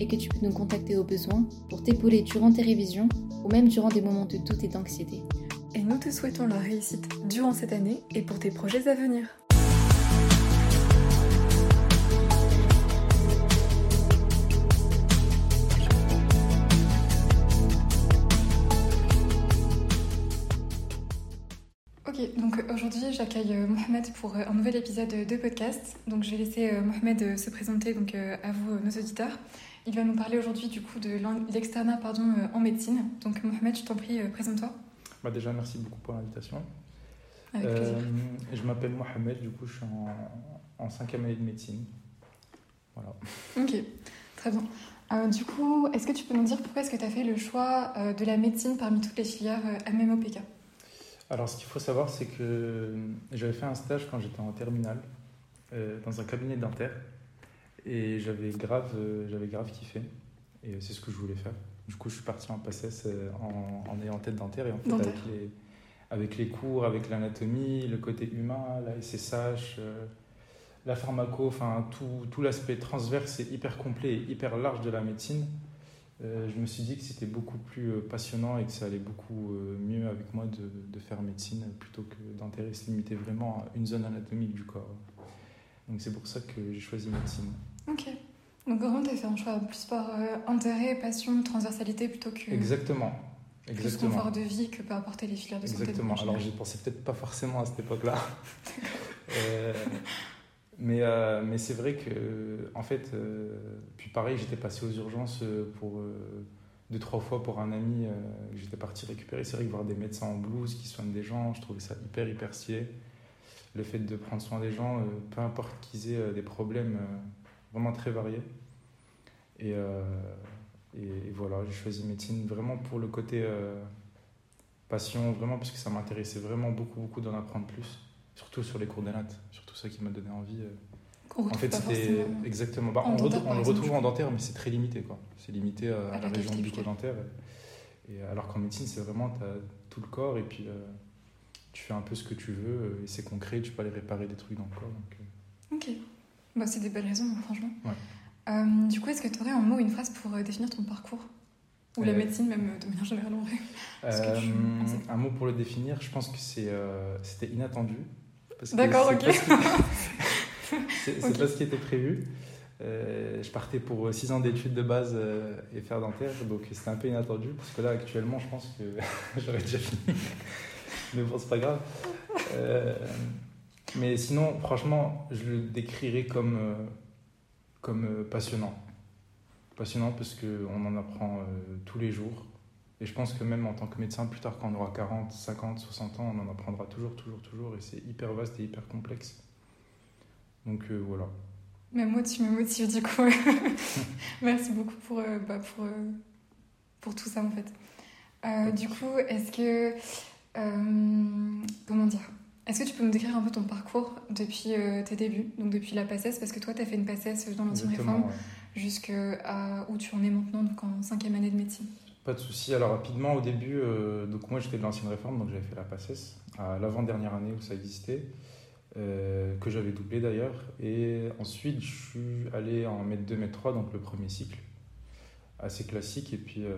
et que tu peux nous contacter au besoin pour t'épauler durant tes révisions ou même durant des moments de doute et d'anxiété. Et nous te souhaitons la réussite durant cette année et pour tes projets à venir. Ok, donc aujourd'hui j'accueille euh, Mohamed pour euh, un nouvel épisode de podcast. Donc je vais laisser euh, Mohamed se présenter donc à vous nos auditeurs. Il va nous parler aujourd'hui du coup de l'externat pardon en médecine. Donc Mohamed, je t'en prie, présente-toi. Bah déjà merci beaucoup pour l'invitation. Avec plaisir. je m'appelle Mohamed, du coup je suis en, en cinquième année de médecine. Voilà. Ok, très bien. du coup, est-ce que tu peux nous dire pourquoi est-ce que tu as fait le choix de la médecine parmi toutes les filières MMOPK alors, ce qu'il faut savoir, c'est que j'avais fait un stage quand j'étais en terminale euh, dans un cabinet dentaire et j'avais grave, euh, j'avais grave kiffé et c'est ce que je voulais faire. Du coup, je suis parti en PACES euh, en, en ayant tête dentaire et en fait, avec les, avec les cours, avec l'anatomie, le côté humain, la SSH, la pharmaco, enfin tout, tout l'aspect transverse et hyper complet et hyper large de la médecine. Euh, je me suis dit que c'était beaucoup plus euh, passionnant et que ça allait beaucoup euh, mieux avec moi de, de faire médecine plutôt que d'intérêt se limiter vraiment à une zone anatomique du corps. Donc c'est pour ça que j'ai choisi médecine. Ok. Donc vraiment, tu as fait un choix plus par intérêt, passion, transversalité plutôt que. Exactement. Exactement. Plus confort de vie que peut apporter les filières de santé. Exactement. Alors j'y pensais peut-être pas forcément à cette époque-là. Mais, euh, mais c'est vrai que, en fait, euh, puis pareil, j'étais passé aux urgences euh, pour deux, trois fois pour un ami que j'étais parti récupérer. C'est vrai que voir des médecins en blouse qui soignent des gens, je trouvais ça hyper, hyper stylé. Le fait de prendre soin des gens, peu importe qu'ils aient des problèmes vraiment très variés. Et, et, voilà, j'ai choisi médecine vraiment pour le côté passion, vraiment parce que ça m'intéressait vraiment beaucoup, beaucoup d'en apprendre plus surtout sur les cours de surtout ça qui m'a donné envie. Euh. en fait, c'était exactement. Bah, on, le retrouve en dentaire, mais c'est très limité, quoi. C'est limité à, la, région bucco-dentaire. Et, alors qu'en médecine, c'est vraiment, as tout le corps et puis euh, tu fais un peu ce que tu veux euh, et c'est concret, tu peux aller réparer des trucs dans le corps. Donc, Ok, bah, c'est des belles raisons, hein, franchement. du coup, est-ce que tu aurais un mot une phrase pour définir ton parcours? Ou la médecine, même de manière générale, en vrai Un mot pour le définir, je pense que c'était inattendu. D'accord, ok. C'est pas, ce qui était prévu. Euh, je partais pour 6 ans d'études de base euh, et faire dentaire, donc c'était un peu inattendu, parce que là, actuellement, je pense que j'aurais déjà fini. Mais bon, c'est pas grave. Euh, mais sinon, franchement, je le décrirais comme, comme passionnant. Passionnant parce qu'on en apprend tous les jours. Et je pense que même en tant que médecin, plus tard, quand on aura 40, 50, 60 ans, on en apprendra toujours, toujours, toujours. Et c'est hyper vaste et hyper complexe. Donc euh, voilà. Mais moi, tu me motives du coup. Merci beaucoup pour, euh, bah, pour, euh, pour tout ça en fait. du coup, est-ce que. Comment dire? Est-ce que tu peux nous décrire un peu ton parcours depuis tes débuts, donc depuis la PACES Parce que toi, tu as fait une PACES dans l'ancienne réforme ouais. jusqu'à où tu en es maintenant, donc en cinquième année de médecine. Pas de souci. Alors rapidement, au début, euh, donc moi j'étais de l'ancienne réforme, donc j'avais fait la PACES à l'avant-dernière année où ça existait, euh, que j'avais doublé d'ailleurs. Et ensuite, je suis allé en m 2, m 3, donc le premier cycle, assez classique. Et puis euh,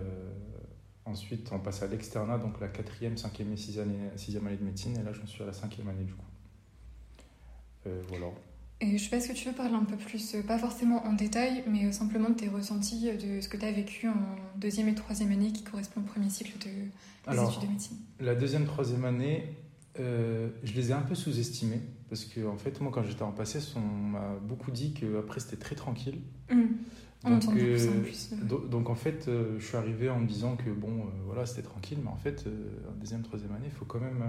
ensuite, on passe à l'externat, donc la quatrième, cinquième et sixième année, sixième année de médecine. Et là, je suis à la cinquième année du coup. voilà. Et je sais pas, est-ce que tu veux parler un peu plus, euh, pas forcément en détail, mais euh, simplement de tes ressentis, euh, de ce que tu as vécu en deuxième et troisième année qui correspond au premier cycle de, des études de médecine La deuxième, troisième année, je les ai un peu sous-estimés, parce que en fait, moi, quand j'étais en passé, on m'a beaucoup dit qu'après, c'était très tranquille. Mmh. Donc, en plus, donc, en fait, je suis arrivé en me disant que bon, voilà, c'était tranquille, mais en fait, en deuxième, troisième année, il faut quand même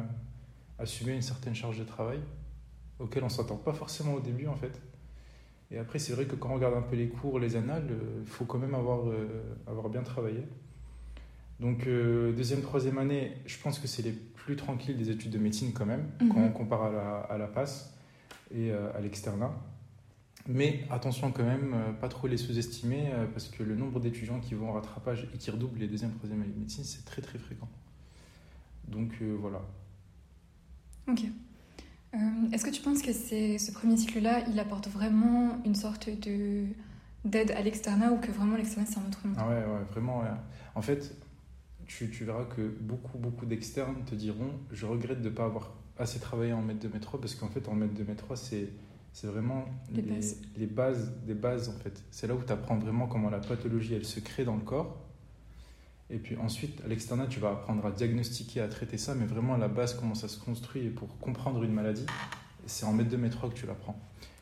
assumer une certaine charge de travail auquel on s'attend pas forcément au début en fait. Et après, c'est vrai que quand on regarde un peu les cours, les annales, il faut quand même avoir, avoir bien travaillé. Donc, deuxième, troisième année, je pense que c'est les plus tranquilles des études de médecine quand même, quand Mhm. on compare à la, à la passe et à l'externat. Mais attention quand même, euh, pas trop les sous-estimer, euh, parce que le nombre d'étudiants qui vont au rattrapage et qui redoublent les deuxième, troisième années de médecine, c'est très très fréquent. Donc euh, voilà. Ok. Euh, Est-ce que tu penses que ce premier cycle-là, il apporte vraiment une sorte de d'aide à l'externat ou que vraiment l'externat c'est un autre monde? Ah ouais, ouais, vraiment. ouais. En fait, tu, tu verras que beaucoup, beaucoup d'externes te diront Je regrette de ne pas avoir assez travaillé en maître de métro, parce qu'en fait, en maître de métro, c'est. C'est vraiment Les les, bases. les bases des bases en fait. C'est là où tu apprends vraiment comment la pathologie elle se crée dans le corps. Et puis ensuite, à l'externat, tu vas apprendre à diagnostiquer, à traiter ça, mais vraiment à la base, comment ça se construit et pour comprendre une maladie, c'est en maître de métro que tu l'apprends.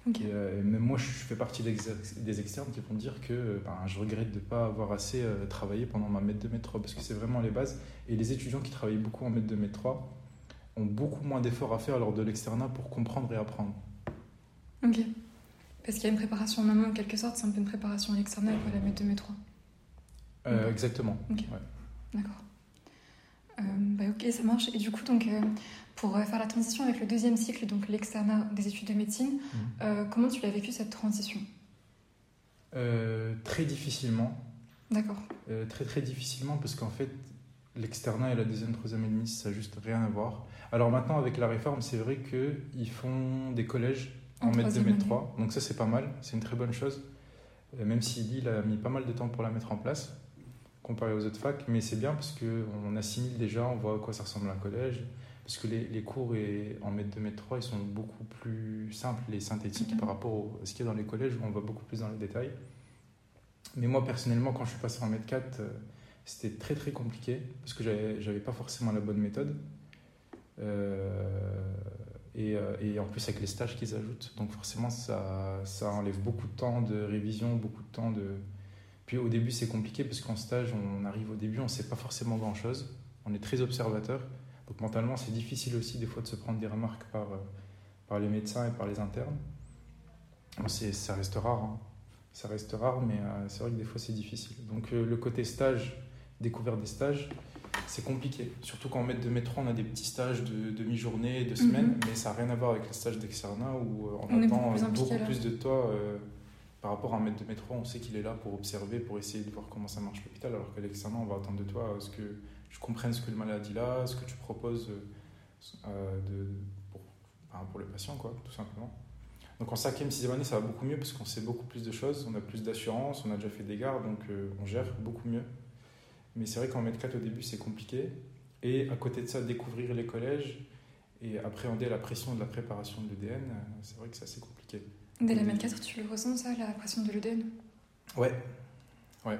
Ok. Et, euh, même moi, je fais partie des ex- des externes qui vont dire que euh, ben, je regrette de ne pas avoir assez euh, travaillé pendant ma maître de métro, parce que c'est vraiment les bases. Et les étudiants qui travaillent beaucoup en maître de métro ont beaucoup moins d'efforts à faire lors de l'externat pour comprendre et apprendre. Ok. Parce qu'il y a une préparation en amont en quelque sorte, c'est un peu une préparation à l'externat pour la mettre de métro. Euh, Ok. Exactement. Ok. Ouais. D'accord. Euh, bah ok, ça marche. Et du coup, donc, euh, pour euh, faire la transition avec le deuxième cycle, donc l'externat des études de médecine, Mhm. euh, comment tu l'as vécu cette transition? Euh, très difficilement. D'accord. Euh, très très difficilement parce qu'en fait l'externat et la deuxième troisième année ça n'a juste rien à voir. Alors maintenant avec la réforme c'est vrai qu'ils font des collèges en, maître 2 troisième maître année. 3 donc ça c'est pas mal, c'est une très bonne chose. Euh, même si Lille a mis pas mal de temps pour la mettre en place comparé aux autres facs mais c'est bien parce qu'on assimile déjà, on voit à quoi ça ressemble un collège parce que les, les cours et, en maître 2 maître 3 ils sont beaucoup plus simples et synthétiques par rapport à ce qu'il y a dans les collèges où on va beaucoup plus dans les détails. Mais moi, personnellement, quand je suis passé en Med 4, euh, c'était très très compliqué parce que j'avais j'avais pas forcément la bonne méthode. Euh, et, euh, et en plus, avec les stages qu'ils ajoutent. Donc, forcément, ça, ça enlève beaucoup de temps de révision, beaucoup de temps de. Puis au début, c'est compliqué parce qu'en stage, on arrive au début, on sait pas forcément grand chose. On est très observateur. Donc, mentalement, c'est difficile aussi des fois de se prendre des remarques par, euh, par les médecins et par les internes. Bon, ça reste rare. hein ça reste rare, mais euh, c'est vrai que des fois c'est difficile. Donc le côté stage, découverte des stages, c'est compliqué. Surtout quand on met de métro, on a des petits stages de demi-journée, de semaine, Mhm. mais ça n'a rien à voir avec les stages d'externat où euh, on, attend beaucoup plus euh, impliqué, beaucoup là. plus de toi euh, par rapport à un maître de métro. On sait qu'il est là pour observer, pour essayer de voir comment ça marche l'hôpital, alors qu'à l'externat, on va attendre de toi ce que je comprenne ce que le maladie a, ce que tu proposes euh, de, pour, pour le patient, quoi, tout simplement. Donc en cinquième, sixième année, ça va beaucoup mieux parce qu'on sait beaucoup plus de choses, on a plus d'assurance, on a déjà fait des gardes, donc euh, on gère beaucoup mieux. Mais c'est vrai qu'en Med 4 au début, c'est compliqué. Et à côté de ça, découvrir les collèges et appréhender la pression de la préparation de l'EDN, c'est vrai que c'est assez compliqué. Dès la MED 4, tu le ressens ça, la pression de l'EDN Ouais, ouais.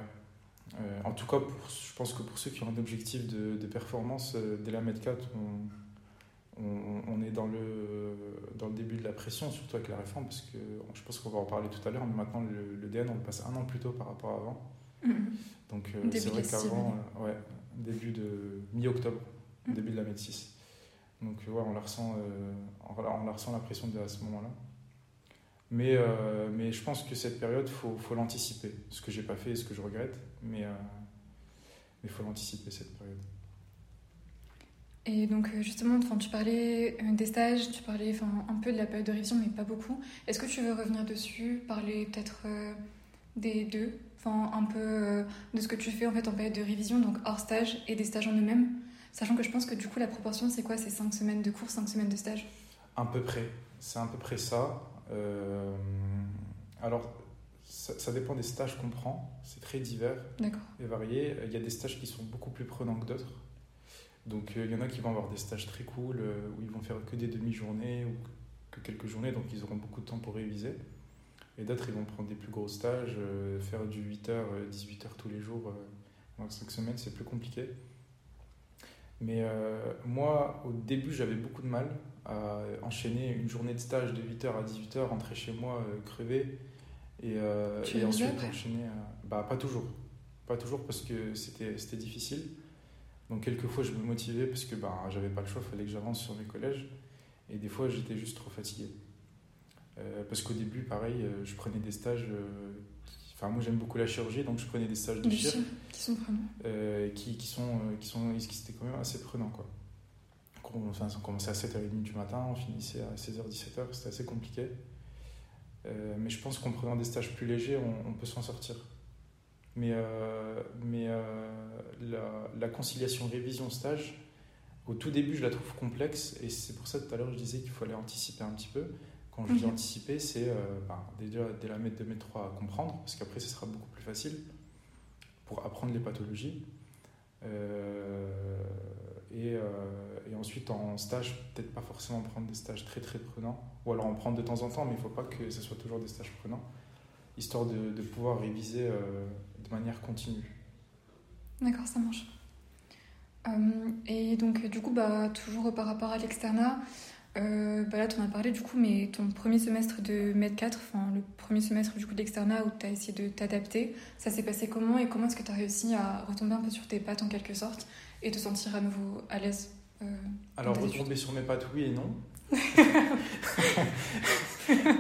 Euh, en tout cas, pour, je pense que pour ceux qui ont un objectif de, de performance, euh, dès la Med 4, on, on, on est dans le, dans le début de la pression, surtout avec la réforme, parce que je pense qu'on va en parler tout à l'heure, mais maintenant le, le DN, on le passe un an plus tôt par rapport à avant. Mhm. Donc euh, c'est vrai qu'avant, euh, ouais, début de mi-octobre, Mhm. début de la 6. Donc euh, ouais, on la ressent, on, la- on la ressent la pression à ce moment-là. Mais, euh, mais je pense que cette période, il faut, faut l'anticiper. Ce que j'ai pas fait et ce que je regrette, mais il faut l'anticiper cette période. Et donc justement, enfin, tu parlais des stages, tu parlais enfin, un peu de la période de révision, mais pas beaucoup. Est-ce que tu veux revenir dessus, parler peut-être euh, des deux, enfin un peu euh, de ce que tu fais en fait en période de révision, donc hors stage et des stages en eux-mêmes, sachant que je pense que du coup la proportion c'est quoi? C'est 5 semaines de cours, 5 semaines de stage? À peu près, c'est à peu près ça. Euh, alors, ça, ça dépend des stages qu'on prend, c'est très divers. Et variés. Il y a des stages qui sont beaucoup plus prenants que d'autres. Donc euh, il y en a qui vont avoir des stages très cool, où ils vont faire que des demi-journées ou que quelques journées, donc ils auront beaucoup de temps pour réviser. Et d'autres, ils vont prendre des plus gros stages, euh, faire du 8h, 18h tous les jours, euh, pendant 5 semaines, c'est plus compliqué. Mais euh, moi, au début, j'avais beaucoup de mal à enchaîner une journée de stage de 8h à 18h, rentrer chez moi euh, crevé, et, euh, ensuite enchaîner. euh, bah, pas toujours. Pas toujours parce que c'était c'était difficile. Donc, quelquefois, je me motivais parce que bah, j'avais pas le choix, il fallait que j'avance sur mes collèges. Et des fois, j'étais juste trop fatigué. Euh, parce qu'au début, pareil, euh, je prenais des stages. euh, Enfin, moi, j'aime beaucoup la chirurgie, donc je prenais des stages de Des chir chiens qui sont prenants. qui, qui sont, qui sont, qui c'était quand même assez prenant, quoi. On, enfin, on commençait à 7h30 du matin, on finissait à 16h, 17h, c'était assez compliqué. Euh, mais je pense qu'en prenant des stages plus légers, on, on peut s'en sortir. Mais, euh, mais euh, la, la conciliation révision-stage, au tout début, je la trouve complexe, et c'est pour ça tout à l'heure je disais qu'il fallait anticiper un petit peu. Quand je dis Mhm. anticiper, c'est euh, ben, déjà dès la mètre 2, mètre 3 à comprendre, parce qu'après ce sera beaucoup plus facile pour apprendre les pathologies. Euh, et, euh, et ensuite en stage, peut-être pas forcément prendre des stages très très prenants, ou alors en prendre de temps en temps, mais il ne faut pas que ce soit toujours des stages prenants, histoire de, de pouvoir réviser de manière continue. D'accord, ça marche. Euh, et donc, du coup, bah, toujours par rapport à l'externat, euh, bah là, tu en as parlé, du coup, mais ton premier semestre de Med 4, enfin, le premier semestre du coup de l'externat où tu as essayé de t'adapter, ça s'est passé comment et comment est-ce que tu as réussi à retomber un peu sur tes pattes en quelque sorte et te sentir à nouveau à l'aise euh, Alors retomber sur mes pattes, oui et non.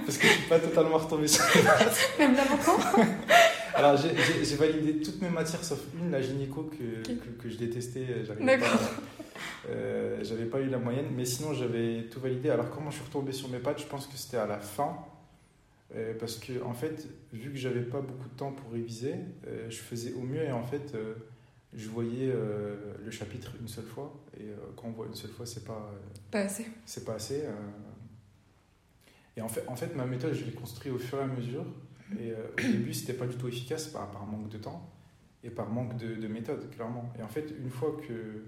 Parce que je suis pas totalement retombé sur mes pattes. Même là maintenant Alors j'ai- validé toutes mes matières sauf une, la gynéco, que, Ok. que, que je détestais. J'arrivais D'accord. Euh, J'avais pas eu la moyenne, mais sinon j'avais tout validé. Alors comment je suis retombé sur mes pattes? Je pense que c'était à la fin. euh, parce que en fait, vu que j'avais pas beaucoup de temps pour réviser, euh, je faisais au mieux et en fait, je voyais le chapitre une seule fois. Et quand on voit une seule fois, c'est pas, Pas assez. c'est pas assez. Et en fait, en fait, ma méthode, je l'ai construite au fur et à mesure. Et au début, c'était pas du tout efficace par, par manque de temps et par manque de, de méthode, clairement. Et en fait, une fois que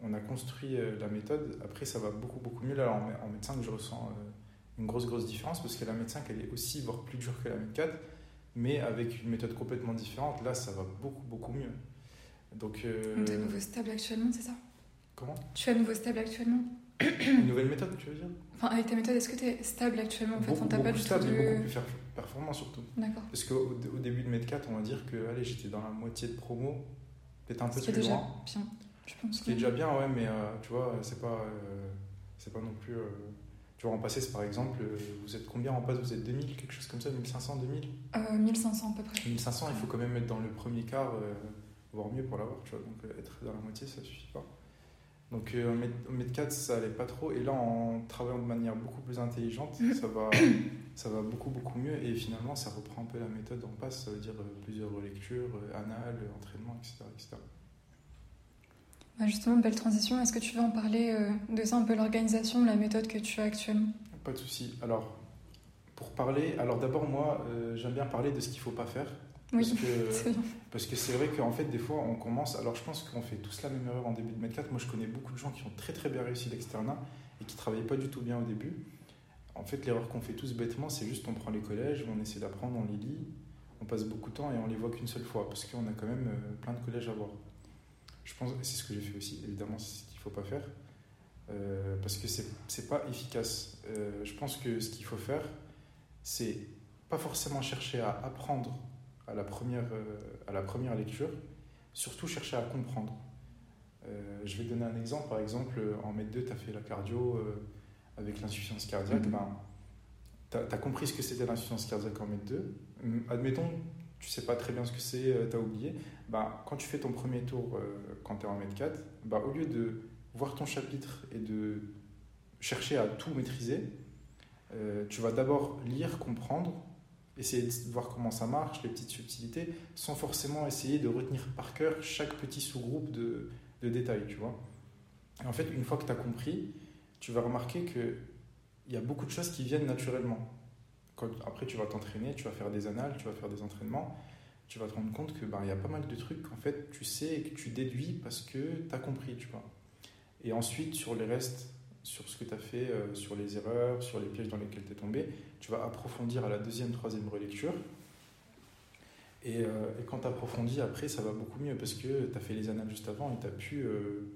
on a construit euh, la méthode, après, ça va beaucoup, beaucoup mieux. Là, en, médecin, que je ressens euh, une grosse, grosse différence parce que la médecin, elle est aussi, voire plus dure que la méd 4, mais avec une méthode complètement différente. Là, ça va beaucoup, beaucoup mieux. Donc, euh, Donc, t'es à nouveau stable actuellement, c'est ça? Comment? Tu es à nouveau stable actuellement? Une nouvelle méthode, tu veux dire? Enfin, avec ta méthode, est-ce que tu es stable actuellement en fait? Beaucoup, pas beaucoup tout stable de... et beaucoup plus performant surtout. D'accord. Parce qu'au au début de Med 4, on va dire que allez, j'étais dans la moitié de promo, peut-être un peu plus déjà loin. bien, je pense. Ce qui est déjà bien, ouais, mais euh, tu vois, c'est pas, euh, c'est pas non plus. euh, tu vois, en passé, par exemple, vous êtes combien en passe? Vous êtes 2000, quelque chose comme ça 1500, 2000 Euh, 1500 à peu près. 1500, il faut quand même être dans le premier quart, euh, voire mieux pour l'avoir, tu vois. Donc euh, être dans la moitié, ça suffit pas. Donc en Med 4, ça allait pas trop. Et là, en travaillant de manière beaucoup plus intelligente, ça, va, ça va beaucoup, beaucoup mieux. Et finalement, ça reprend un peu la méthode en passe. Ça veut dire plusieurs relectures, euh, annales, entraînement, etc. etc. Bah, justement, belle transition. Est-ce que tu veux en parler euh, de ça, un peu l'organisation, la méthode que tu as actuellement? Pas de souci. Alors, pour parler, alors d'abord, moi, euh, j'aime bien parler de ce qu'il faut pas faire. Oui, Parce que c'est bien. Parce que c'est vrai qu'en fait, des fois, on commence. Alors, je pense qu'on fait tous la même erreur en début de Med 4. Moi, je connais beaucoup de gens qui ont très très bien réussi l'externat et qui travaillaient pas du tout bien au début. En fait, l'erreur qu'on fait tous bêtement, c'est juste on prend les collèges, on essaie d'apprendre, on les lit, on passe beaucoup de temps et on les voit qu'une seule fois parce qu'on a quand même euh, plein de collèges à voir. Je pense c'est ce que j'ai fait aussi. Évidemment, c'est ce qu'il faut pas faire euh, parce que c'est c'est pas efficace. Euh, je pense que ce qu'il faut faire, c'est pas forcément chercher à apprendre à la première, euh, à la première lecture, surtout chercher à comprendre. Je vais donner un exemple. Par exemple, en Med 2, tu as fait la cardio avec l'insuffisance cardiaque. Mhm. Ben, tu as, compris ce que c'était l'insuffisance cardiaque en Med 2. Hum, Admettons, tu sais pas très bien ce que c'est, tu as oublié. Ben, quand tu fais ton premier tour euh, quand tu es en Med 4, ben, au lieu de voir ton chapitre et de chercher à tout maîtriser, euh, tu vas d'abord lire, comprendre, essayer de voir comment ça marche, les petites subtilités, sans forcément essayer de retenir par cœur chaque petit sous-groupe de, de détails, tu vois. Et en fait, une fois que tu as compris, tu vas remarquer qu'il y a beaucoup de choses qui viennent naturellement. Quand, après, tu vas t'entraîner, tu vas faire des annales, tu vas faire des entraînements, tu vas te rendre compte que ben, il y a pas mal de trucs qu'en fait tu sais et que tu déduis parce que tu as compris, tu vois. Et ensuite, sur les restes, sur ce que tu as fait, euh, sur les erreurs, sur les pièges dans lesquels tu es tombé, tu vas approfondir à la deuxième, troisième relecture. Et, euh, et quand tu approfondis, après, ça va beaucoup mieux parce que tu as fait les annales juste avant et tu as pu euh,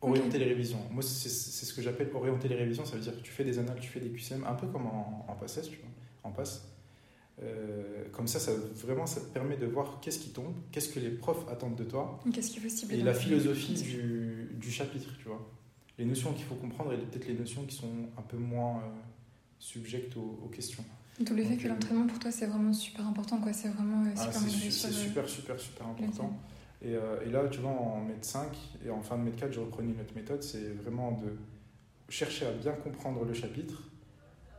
orienter Ok. les révisions. Moi, c'est ce que j'appelle orienter les révisions. Ça veut dire que tu fais des annales, tu fais des QCM, un peu comme en, en tu vois, en passe. Euh, comme ça, ça, vraiment, ça te permet de voir qu'est-ce qui tombe, qu'est-ce que les profs attendent de toi Qu'est-ce qu'il faut cibler et la philosophie du, du chapitre, tu vois. Les notions qu'il faut comprendre et peut-être les notions qui sont un peu moins euh, subjectes aux, aux questions. D'où le fait que l'entraînement pour toi c'est vraiment super important, quoi. C'est vraiment euh, Ah, super c'est su- euh, super, super, super important. Et, euh, et là, tu vois, en mètre 5 et en fin de mètre 4, je reprenais une autre méthode, c'est vraiment de chercher à bien comprendre le chapitre,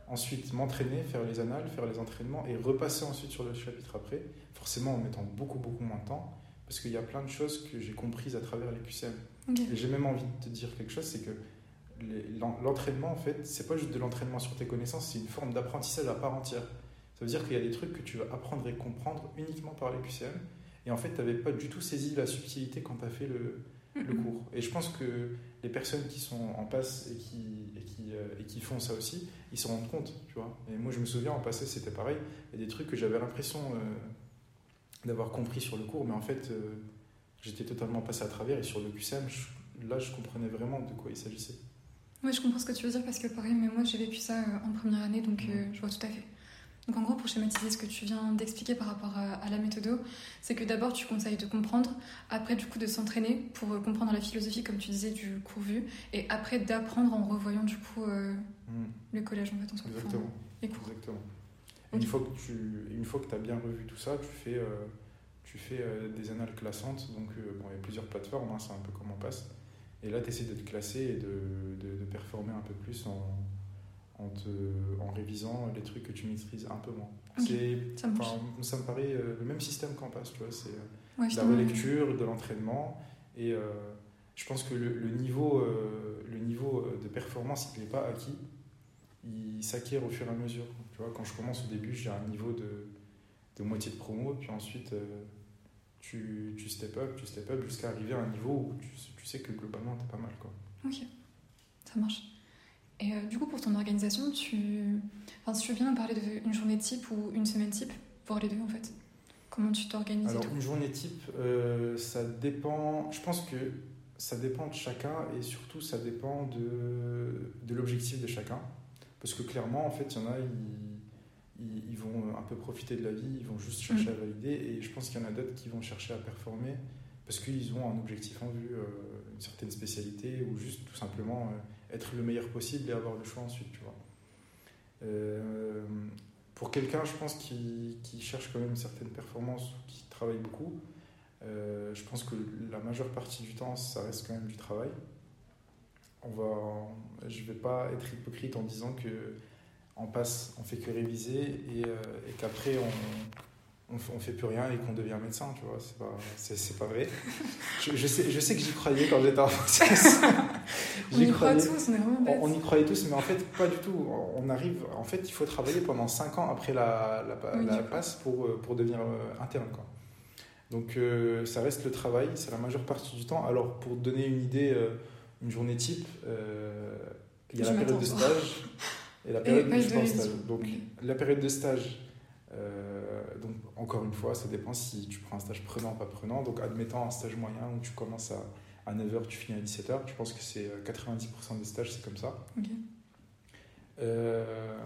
ensuite m'entraîner, faire les annales, faire les entraînements et repasser ensuite sur le chapitre après, forcément en mettant beaucoup, beaucoup moins de temps, parce qu'il y a plein de choses que j'ai comprises à travers les QCM. Et j'ai même envie de te dire quelque chose, c'est que l'entraînement, en fait, c'est pas juste de l'entraînement sur tes connaissances, c'est une forme d'apprentissage à part entière. Ça veut dire qu'il y a des trucs que tu vas apprendre et comprendre uniquement par les QCM. Et en fait, tu n'avais pas du tout saisi la subtilité quand tu as fait le, le cours. Et je pense que les personnes qui sont en passe et qui, et qui, euh, et qui font ça aussi, ils se rendent compte, tu vois. Et moi, je me souviens, en passé, c'était pareil. Il y a des trucs que j'avais l'impression euh, d'avoir compris sur le cours, mais en fait, euh, j'étais totalement passé à travers. Et sur le QCM, je- là, je comprenais vraiment de quoi il s'agissait. Oui, je comprends ce que tu veux dire parce que pareil, mais moi j'ai vécu ça en première année, donc euh, je vois tout à fait. Donc en gros, pour schématiser ce que tu viens d'expliquer par rapport à, la méthode, c'est que d'abord tu conseilles de comprendre, après du coup de s'entraîner pour euh, comprendre la philosophie, comme tu disais, du cours vu, et après d'apprendre en revoyant du coup euh, le collège en fait en soi. Enfin, Exactement. les cours. Exactement. Et Ok. Une fois que tu une fois que as bien revu tout ça, tu fais, euh, tu fais euh, des annales classantes. Donc, bon, il y a plusieurs plateformes, hein, c'est un peu comme on passe. Et là, tu essaies de te classer et de, de, de performer un peu plus en, en, te, en révisant les trucs que tu maîtrises un peu moins. Ok, C'est, ça enfin, ça me paraît euh, le même système qu'en passe. Tu vois, c'est euh, Ouais, de la relecture, de l'entraînement. Et euh, je pense que le, le niveau, le niveau de performance, il n'est pas acquis. Il s'acquiert au fur et à mesure. Tu vois, quand je commence au début, j'ai un niveau de, de moitié de promo, puis ensuite tu, tu step up, tu step up jusqu'à arriver à un niveau où tu, tu sais que globalement, t'es pas mal. Quoi. Ok, ça marche. Et euh, du coup, pour ton organisation, tu... Enfin, si tu veux bien nous parler d'une journée type ou une semaine type, voir les deux en fait. Comment tu t'organises Alors, une journée type, euh, ça dépend. Je pense que ça dépend de chacun et surtout, ça dépend de, de l'objectif de chacun. Parce que clairement, en fait, il y en a, ils, ils, vont un peu profiter de la vie, ils vont juste chercher à valider. Et je pense qu'il y en a d'autres qui vont chercher à performer parce qu'ils ont un objectif en vue, euh, une certaine spécialité ou juste tout simplement euh, être le meilleur possible et avoir le choix ensuite, tu vois. Euh, pour quelqu'un, je pense, qui, qui cherche quand même une certaine performance ou qui travaille beaucoup, euh, je pense que la majeure partie du temps, ça reste quand même du travail. On va, je ne vais pas être hypocrite en disant que on passe, on fait que réviser et, euh, et qu'après on, on, on fait plus rien et qu'on devient médecin, tu vois. C'est pas, c'est, c'est pas vrai. Je, je sais, je sais que j'y croyais quand j'étais en process. On y croit tous, on est vraiment. On, on y croyait tous, mais en fait, pas du tout. On arrive, en fait, il faut travailler pendant 5 ans après la, la, Oui, passe pour, euh, pour devenir euh, interne. Quoi. Donc, euh, ça reste le travail, c'est la majeure partie du temps. Alors, pour donner une idée, euh, une journée type, il y a Je la période de stage et la période je révision. stage. Donc, la période de stage, euh, donc, encore une fois, ça dépend si tu prends un stage prenant ou pas prenant. Donc, admettant un stage moyen où tu commences à, à 9h, tu finis à 17h, je pense que c'est euh, 90% des stages, c'est comme ça. Euh,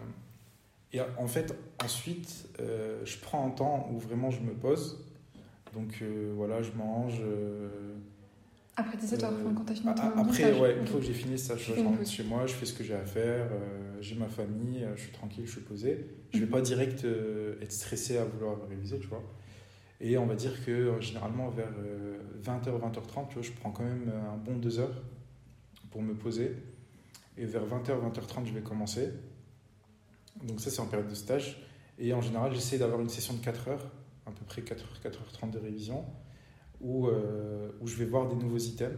et en fait, ensuite, euh, je prends un temps où vraiment je me pose. Donc euh, voilà, je mange. Après 17 heures, euh, enfin, quand t'as fini ton, après, ouais, une fois que j'ai fini ça, je, je rentre chez moi, je fais ce que j'ai à faire, euh, j'ai ma famille, euh, je suis tranquille, je suis posé. Je vais Mhm. pas direct euh, être stressé à vouloir réviser, tu vois. Et on va dire que généralement vers 20h, 20h30, tu vois, je prends quand même un bon 2 heures pour me poser. Et vers 20h, 20h30, je vais commencer. Donc ça, c'est en période de stage. Et en général, j'essaie d'avoir une session de 4 heures, à peu près 4 heures, 4h30 de révision, où, euh, où je vais voir des nouveaux items.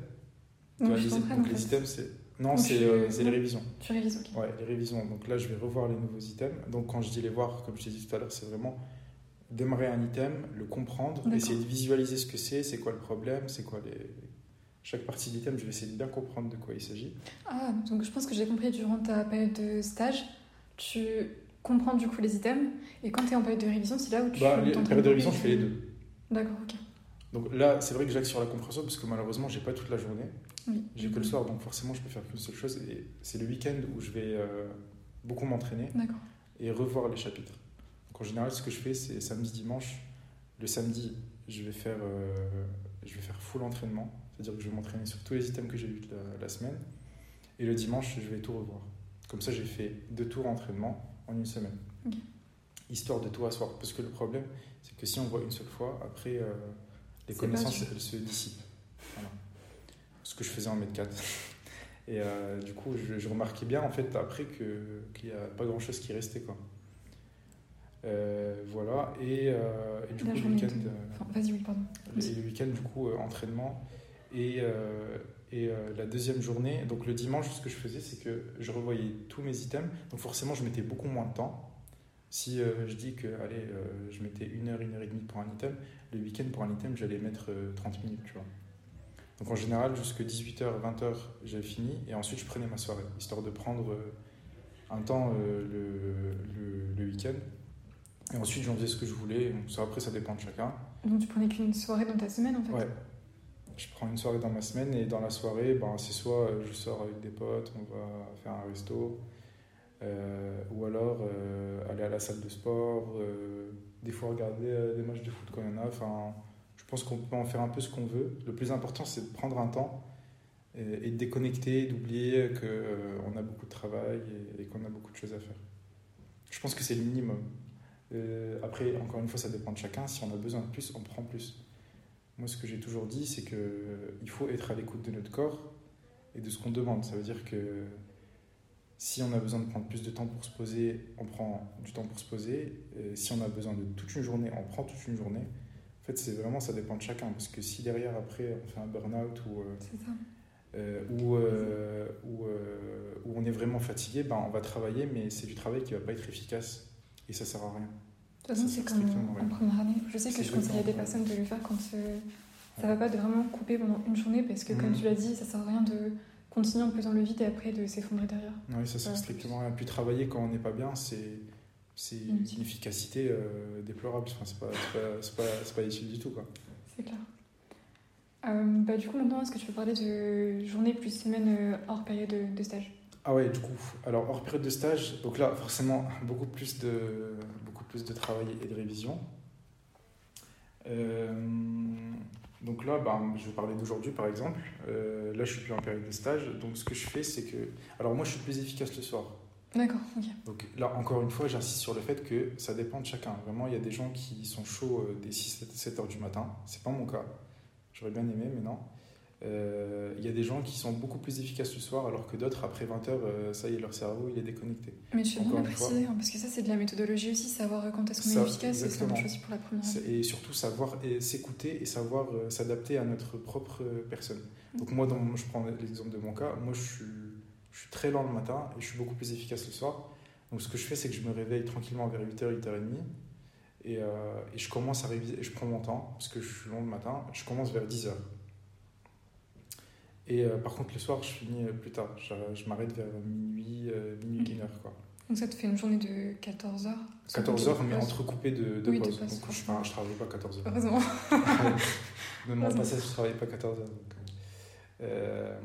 Donc, les, donc en items, c'est... Non, c'est euh, les révisions. Tu révises, ok. Ouais, les révisions. Donc là, je vais revoir les nouveaux items. Donc quand je dis les voir, comme je t'ai dit tout à l'heure, c'est vraiment démarrer un item, le comprendre, essayer de visualiser ce que c'est, c'est quoi le problème, c'est quoi les... Chaque partie d'item, je vais essayer de bien comprendre de quoi il s'agit. Ah, donc je pense que j'ai compris durant ta période de stage, tu comprends du coup les items, et quand tu es en période de révision, c'est là où tu. Bah, les t'entraînes périodes de révision, je fais les deux. D'accord, ok. Donc là, c'est vrai que j'axe sur la compréhension parce que malheureusement, j'ai pas toute la journée. Oui. J'ai que le soir, donc forcément, je peux faire qu'une seule chose. Et c'est le week-end où je vais euh, beaucoup m'entraîner et revoir les chapitres. Donc en général, ce que je fais, c'est samedi, dimanche. Le samedi, je vais faire, euh, je vais faire full entraînement. C'est-à-dire que je vais m'entraîner sur tous les items que j'ai vus la, la semaine. Et le dimanche, je vais tout revoir. Comme ça, j'ai fait deux tours entraînement en une semaine. Histoire de tout asseoir. Parce que le problème, c'est que si on voit une seule fois, après, euh, les connaissances, elles se dissipent. Voilà. Ce que je faisais en mètre 4. Et euh, du coup, je, je remarquais bien, en fait, après, que- qu'il n'y a pas grand-chose qui restait, quoi. Euh, voilà, et, euh, et du coup, le week-end... de- Enfin, vas-y, oui, pardon. et le week-end, du coup, euh, entraînement. Et, euh, et euh, la deuxième journée, donc le dimanche, ce que je faisais, c'est que je revoyais tous mes items. Donc forcément, je mettais beaucoup moins de temps. Si euh, je dis que, allez, euh, je mettais une heure, une heure et demie pour un item, le week-end, pour un item, j'allais mettre euh, 30 minutes, tu vois. Donc en général, jusque 18h, 20h, j'avais fini. Et ensuite, je prenais ma soirée, histoire de prendre euh, un temps euh, le, le, le week-end. Et ensuite, j'en faisais ce que je voulais. Donc, ça, après, ça dépend de chacun. Donc tu prenais qu'une soirée dans ta semaine en fait? Ouais. Je prends une soirée dans ma semaine et dans la soirée, ben, c'est soit euh, je sors avec des potes, on va faire un resto, euh, ou alors euh, aller à la salle de sport, euh, des fois regarder euh, des matchs de foot quand il y en a. Enfin, je pense qu'on peut en faire un peu ce qu'on veut. Le plus important, c'est de prendre un temps et, de déconnecter, d'oublier qu'on a beaucoup de travail et, qu'on a beaucoup de choses à faire. Je pense que c'est le minimum. Euh, après, encore une fois, ça dépend de chacun. Si on a besoin de plus, on prend plus. Moi, ce que j'ai toujours dit, c'est que euh, faut être à l'écoute de notre corps et de ce qu'on demande. Ça veut dire que si on a besoin de prendre plus de temps pour se poser, on prend du temps pour se poser. Et si on a besoin de toute une journée, on prend toute une journée. En fait, c'est vraiment, ça dépend de chacun. Parce que si derrière, après, on fait un burn-out ou, euh, euh, ou, euh, ou, euh, où on est vraiment fatigué, ben, on va travailler, mais c'est du travail qui va pas être efficace. Et ça sert à rien. De toute façon, c'est comme en première année. Je sais que je conseille à des personnes de le faire quand euh, ça Ouais. va pas de vraiment couper pendant une journée parce que, comme Mhm. tu l'as dit, ça sert à rien de continuer en pesant le vide et après de s'effondrer derrière. Oui, ça sert strictement à rien. Puis travailler quand on n'est pas bien, c'est c'est une efficacité euh, déplorable. Enfin, c'est pas, c'est pas, c'est pas, c'est pas utile du tout. Quoi. C'est clair. Euh, bah, du coup, maintenant, est-ce que tu peux parler de journée plus semaine euh, hors période de, de stage? Ah ouais, du coup, alors hors période de stage, donc là, forcément, beaucoup plus de, beaucoup plus de travail et de révision. Euh, donc là, ben, je vais parler d'aujourd'hui par exemple. Euh, là, je suis plus en période de stage. Donc ce que je fais, c'est que. Alors moi, je suis plus efficace le soir. D'accord, ok. Donc là, encore une fois, j'insiste sur le fait que ça dépend de chacun. Vraiment, il y a des gens qui sont chauds euh, dès 6-7 heures du matin. C'est pas mon cas. J'aurais bien aimé, mais non. Euh, Il y a des gens qui sont beaucoup plus efficaces le soir, alors que d'autres, après 20 heures, euh, ça y est, leur cerveau, il est déconnecté. Mais tu fais bien préciser, hein, parce que ça, c'est de la méthodologie aussi, savoir quand est-ce qu'on est efficace et c'est la même chose pour la première Et surtout, savoir s'écouter et savoir euh, s'adapter à notre propre euh, personne. Donc moi, dans je prends l'exemple de mon cas. Moi, je suis, je suis très lent le matin et je suis beaucoup plus efficace le soir. Donc ce que je fais, c'est que je me réveille tranquillement vers 8h, 8h30. Et, euh, et je commence à réviser, et je prends mon temps, parce que je suis long le matin, je commence vers 10h. Et euh, par contre, le soir, je finis euh, plus tard. Je, je m'arrête vers minuit, euh, minuit, Ok. 1h. Quoi. Donc ça te fait une journée de 14 heures 14 heures, mais entrecoupé de, de Oui, pauses. Donc je, je travaille pas 14 heures. Heureusement. ne demande Heureusement. pas ça, je travaille pas 14 heures. donc, euh,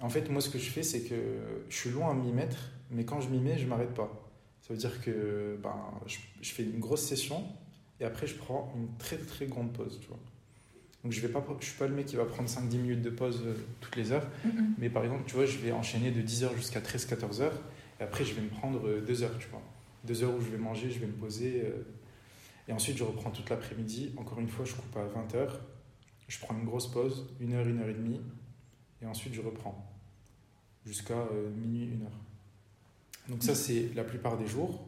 en fait, moi, ce que je fais, c'est que je suis loin à m'y mettre, mais quand je m'y mets, je m'arrête pas. Ça veut dire que ben, je, je fais une grosse session et après, je prends une très très grande pause. Tu vois. Donc, je vais pas, je suis pas le mec qui va prendre 5-10 minutes de pause euh, toutes les heures, mais par exemple, tu vois, je vais enchaîner de 10 heures jusqu'à 13-14 heures et après, je vais me prendre 2 heures, tu vois. 2 heures où je vais manger, je vais me poser. euh, et ensuite, je reprends toute l'après-midi. Encore une fois, je coupe à 20 heures. Je prends une grosse pause, une heure, une heure et demie. Et ensuite, je reprends. Jusqu'à euh, minuit, une heure. Donc ça, c'est la plupart des jours.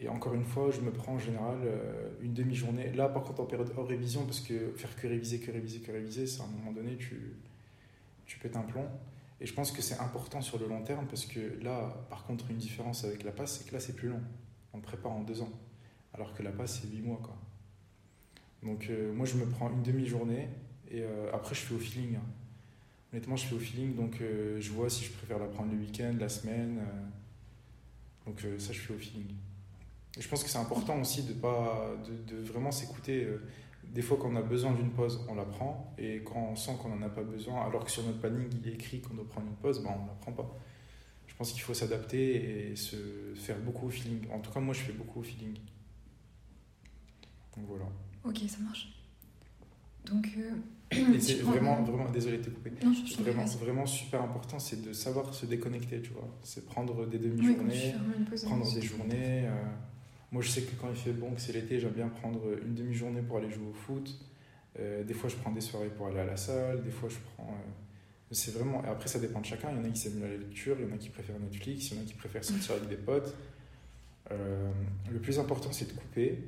Et encore une fois, je me prends en général euh, une demi-journée. Là, par contre, en période hors révision, parce que faire que réviser, que réviser, que réviser, c'est à un moment donné, tu, tu pètes un plomb. Et je pense que c'est important sur le long terme, parce que là, par contre, une différence avec la passe, c'est que là, c'est plus long. On prépare en deux ans. Alors que la passe, c'est huit mois. Quoi. Donc euh, moi, je me prends une demi-journée. Et euh, après, je fais au feeling. hein. Honnêtement, je fais au feeling. Donc je vois si je préfère la prendre le week-end, la semaine. donc ça, je fais au feeling. Et je pense que c'est important aussi de, pas, de, de vraiment s'écouter. euh. Des fois, quand on a besoin d'une pause, on la prend. Et quand on sent qu'on n'en a pas besoin, alors que sur notre planning, il est écrit qu'on doit prendre une pause, ben, on ne la prend pas. Je pense qu'il faut s'adapter et se faire beaucoup au feeling. En tout cas, moi, je fais beaucoup au feeling. Donc voilà. Ok, ça marche. Donc, euh, Et c'est vraiment, vraiment, désolé de te couper. Non, je, Vraiment, vraiment super important, c'est de savoir se déconnecter, tu vois. C'est prendre des Oui, demi-journées, pause. prendre des journées. euh, Moi, je sais que quand il fait bon, que c'est l'été, j'aime bien prendre une demi-journée pour aller jouer au foot. Euh, des fois, je prends des soirées pour aller à la salle. Des fois, je prends. euh, c'est vraiment. et Après, ça dépend de chacun. Il y en a qui s'aiment la lecture, il y en a qui préfèrent Netflix, il y en a qui préfèrent sortir avec des potes. Euh, le plus important, c'est de couper,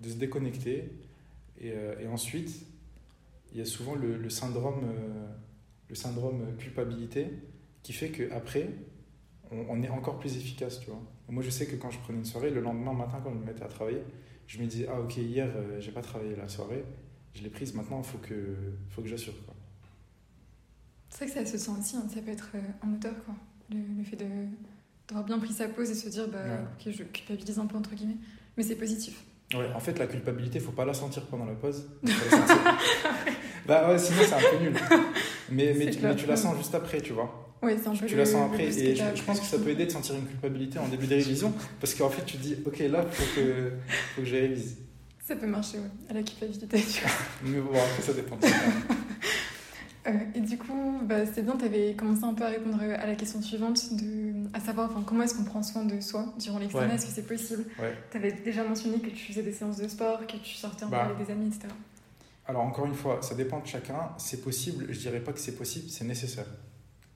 de se déconnecter. Et, ensuite, il y a souvent le, syndrome, le syndrome culpabilité qui fait qu'après, on, on est encore plus efficace, tu vois. Moi, je sais que quand je prenais une soirée, le lendemain matin, quand je me mettais à travailler, je me disais, ah ok, hier, euh, j'ai pas travaillé la soirée, je l'ai prise, maintenant, il faut que, faut que j'assure. C'est vrai que ça se sent aussi, hein, ça peut être euh, un moteur, quoi. Le, le fait d'avoir bien pris sa pause et se dire, bah, ok, je culpabilise un peu, entre guillemets. Mais c'est positif. Ouais, en fait, la culpabilité, faut pas la sentir pendant la pause. faut la sentir- bah ouais, sinon, c'est un peu nul. Mais, tu, mais tu la sens juste après, tu vois. Ouais, c'est un peu Tu le- la sens après. Et je, je pense que ça peut aider de sentir une culpabilité en début de révision, parce qu'en fait, tu te dis, ok, là, faut que, faut que je révise. Ça peut marcher, ouais, à la culpabilité, tu vois. Mais bon, après, ça dépend. Euh, et du coup, bah, c'est bien, tu avais commencé un peu à répondre à la question suivante, de, à savoir enfin, comment est-ce qu'on prend soin de soi durant l'externat, Ouais. est-ce que c'est possible? Ouais. Tu avais déjà mentionné que tu faisais des séances de sport, que tu sortais un peu Bah. avec des amis, etc. Alors, encore une fois, ça dépend de chacun. C'est possible, je dirais pas que c'est possible, c'est nécessaire.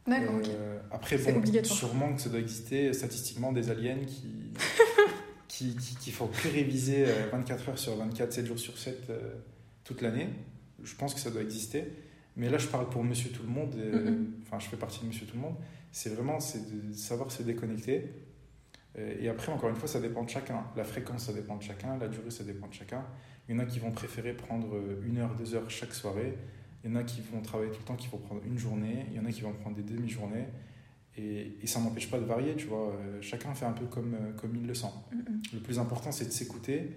D'accord, ok. Euh, Après, bon, sûrement que ça doit exister statistiquement des aliens qui, qui, qui, qui font que réviser euh, 24 heures sur 24, 7 jours sur 7 euh, toute l'année. Je pense que ça doit exister. Mais là, je parle pour monsieur tout le monde. euh. Enfin, je fais partie de monsieur tout le monde. C'est vraiment de savoir se déconnecter. Et après, encore une fois, ça dépend de chacun. La fréquence, ça dépend de chacun. La durée, ça dépend de chacun. Il y en a qui vont préférer prendre une heure, deux heures chaque soirée. Il y en a qui vont travailler tout le temps, qui vont prendre une journée. Il y en a qui vont prendre des demi-journées. Et, et ça n'empêche pas de varier, tu vois. Euh, Chacun fait un peu comme, euh, comme il le sent. Mhm. Le plus important, c'est de s'écouter.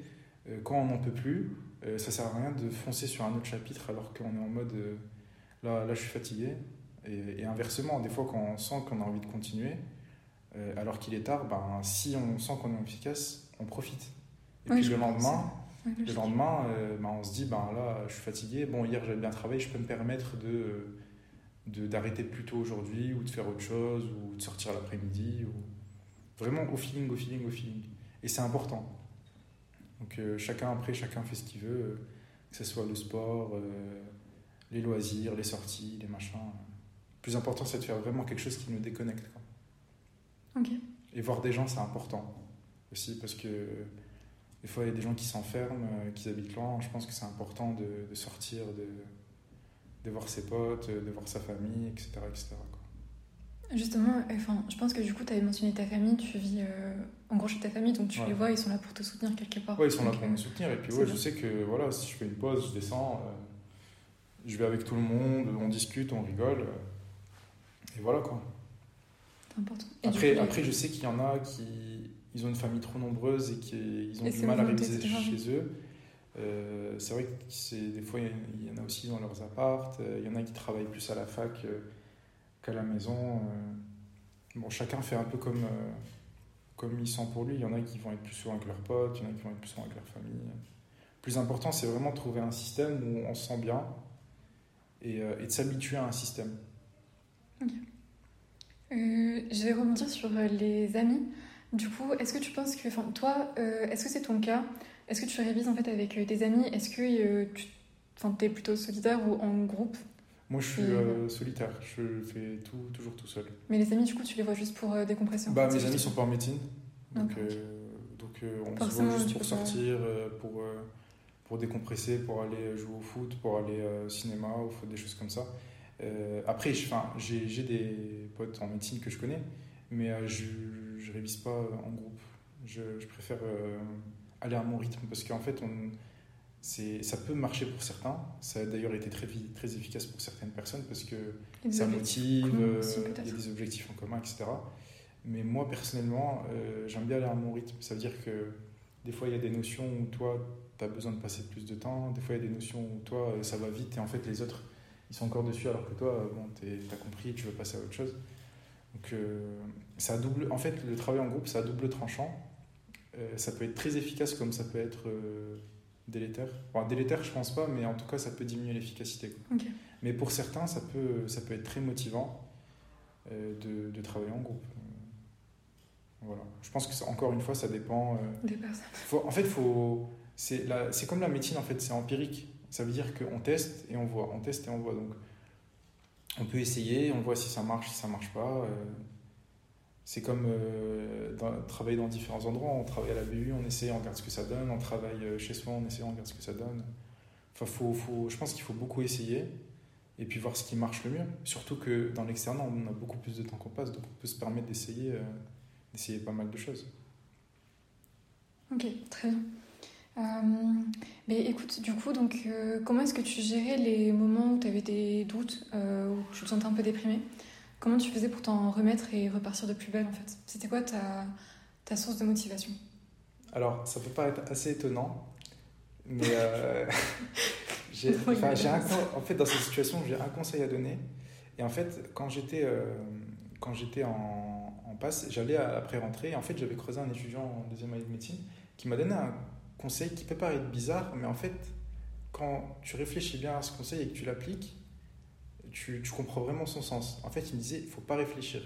Euh, Quand on n'en peut plus, ça sert à rien de foncer sur un autre chapitre alors qu'on est en mode là, là, je suis fatigué. Et, et inversement, des fois, quand on sent qu'on a envie de continuer, alors qu'il est tard, ben, si on sent qu'on est efficace, on profite. Et puis le lendemain, Ouais, le lendemain, euh, ben, on se dit, ben là, je suis fatigué. Bon, hier, j'avais bien travaillé, je peux me permettre de, d'arrêter plus tôt aujourd'hui, ou de faire autre chose, ou de sortir l'après-midi. Ou... Vraiment au feeling, au feeling, au feeling. Et c'est important. Donc euh, chacun, après, chacun fait ce qu'il veut, euh, que ce soit le sport, euh, les loisirs, les sorties, les machins. Le plus important, c'est de faire vraiment quelque chose qui nous déconnecte. quoi. Ok. Et voir des gens, c'est important aussi parce que des fois, il y a des gens qui s'enferment, euh, qui habitent loin. Je pense que c'est important de, de sortir, de, de voir ses potes, de voir sa famille, etc. etc. quoi. Justement, euh, enfin, je pense que du coup, tu avais mentionné ta famille, tu vis euh, en gros chez ta famille, donc tu Ouais. les vois, ils sont là pour te soutenir quelque part. Ouais, ils sont là pour euh, me soutenir. Et puis, ouais, bien. je sais que voilà, si je fais une pause, je descends, euh, je vais avec tout le monde, on discute, on rigole. euh, et voilà quoi. C'est important. Et Après, coup, après, je sais qu'il y en a qui ils ont une famille trop nombreuse et qu'ils ont Et du mal à réviser chez eux. Euh, c'est vrai que c'est, des fois, il y, en a aussi dans leurs appartes. euh, Il y en a qui travaillent plus à la fac euh, qu'à la maison. Bon, chacun fait un peu comme, comme il sent pour lui. Il y en a qui vont être plus souvent avec leurs potes, il y en a qui vont être plus souvent avec leur famille. Le plus important, c'est vraiment de trouver un système où on se sent bien et, et de s'habituer à un système. Euh, je vais rebondir sur les amis. Du coup, est-ce que tu penses que, enfin, toi, euh, est-ce que c'est ton cas? Est-ce que tu révises en fait avec euh, des amis? Est-ce que euh, tu enfin, es plutôt solitaire ou en groupe? Moi, je suis euh, solitaire. Je fais tout, toujours tout seul. Mais les amis, du coup, tu les vois juste pour décompresser en Bah, mes amis sont pas en médecine. Donc, euh, donc on se voit juste pour sortir, pour, pour décompresser, pour aller jouer au foot, pour aller au cinéma, ou faire des choses comme ça. Après, je- j'ai des potes en médecine que je connais, mais euh, je ne révise pas en groupe. Je, je préfère euh, aller à mon rythme parce qu'en fait, on, ça peut marcher pour certains. Ça a d'ailleurs été très, efficace pour certaines personnes parce que ça motive, euh, aussi, il y a des objectifs en commun, etc. Mais moi, personnellement, euh, j'aime bien aller à mon rythme. Ça veut dire que des fois, il y a des notions où toi, tu as besoin de passer plus de temps. Des fois, il y a des notions où toi, ça va vite et en fait, les autres, ils sont encore dessus alors que toi, bon, tu as compris, tu veux passer à autre chose. Donc, euh, ça double... en fait, le travail en groupe, ça a double tranchant. Euh, ça peut être très efficace comme ça peut être euh, délétère. Bon, délétère, je pense pas, mais en tout cas, ça peut diminuer l'efficacité. Mais pour certains, ça peut, ça peut être très motivant de, de travailler en groupe. Voilà. Je pense que, ça- encore une fois, ça dépend. Des personnes. faut- en fait, faut, c'est comme la médecine, en fait, c'est empirique. Ça veut dire qu'on teste et on voit, on teste et on voit. Donc, on peut essayer, on voit si ça marche, si ça marche pas. euh. c'est comme euh, travailler dans différents endroits. On travaille à la BU, on essaye, on regarde ce que ça donne. On travaille euh, chez soi, on essaye, on regarde ce que ça donne. Enfin, faut, faut, je pense qu'il faut beaucoup essayer et puis voir ce qui marche le mieux. Surtout que dans l'externat, on a beaucoup plus de temps qu'on passe, donc on peut se permettre d'essayer, d'essayer pas mal de choses. Ok, très bien. Euh, mais écoute, du coup, donc, euh, comment est-ce que tu gérais les moments où tu avais des doutes, euh, où tu te sentais un peu déprimé? Comment tu faisais pour t'en remettre et repartir de plus belle en fait? C'était quoi ta, ta source de motivation? Alors, ça peut paraître assez étonnant, mais euh, j'ai, en fait, dans cette situation, j'ai un conseil à donner. Et en fait, quand j'étais, quand j'étais en, en passe, j'allais après rentrer. En fait, j'avais creusé un étudiant en deuxième année de médecine qui m'a donné un conseil qui peut paraître bizarre, mais en fait, quand tu réfléchis bien à ce conseil et que tu l'appliques, tu, tu comprends vraiment son sens. En fait, il me disait, il faut pas réfléchir.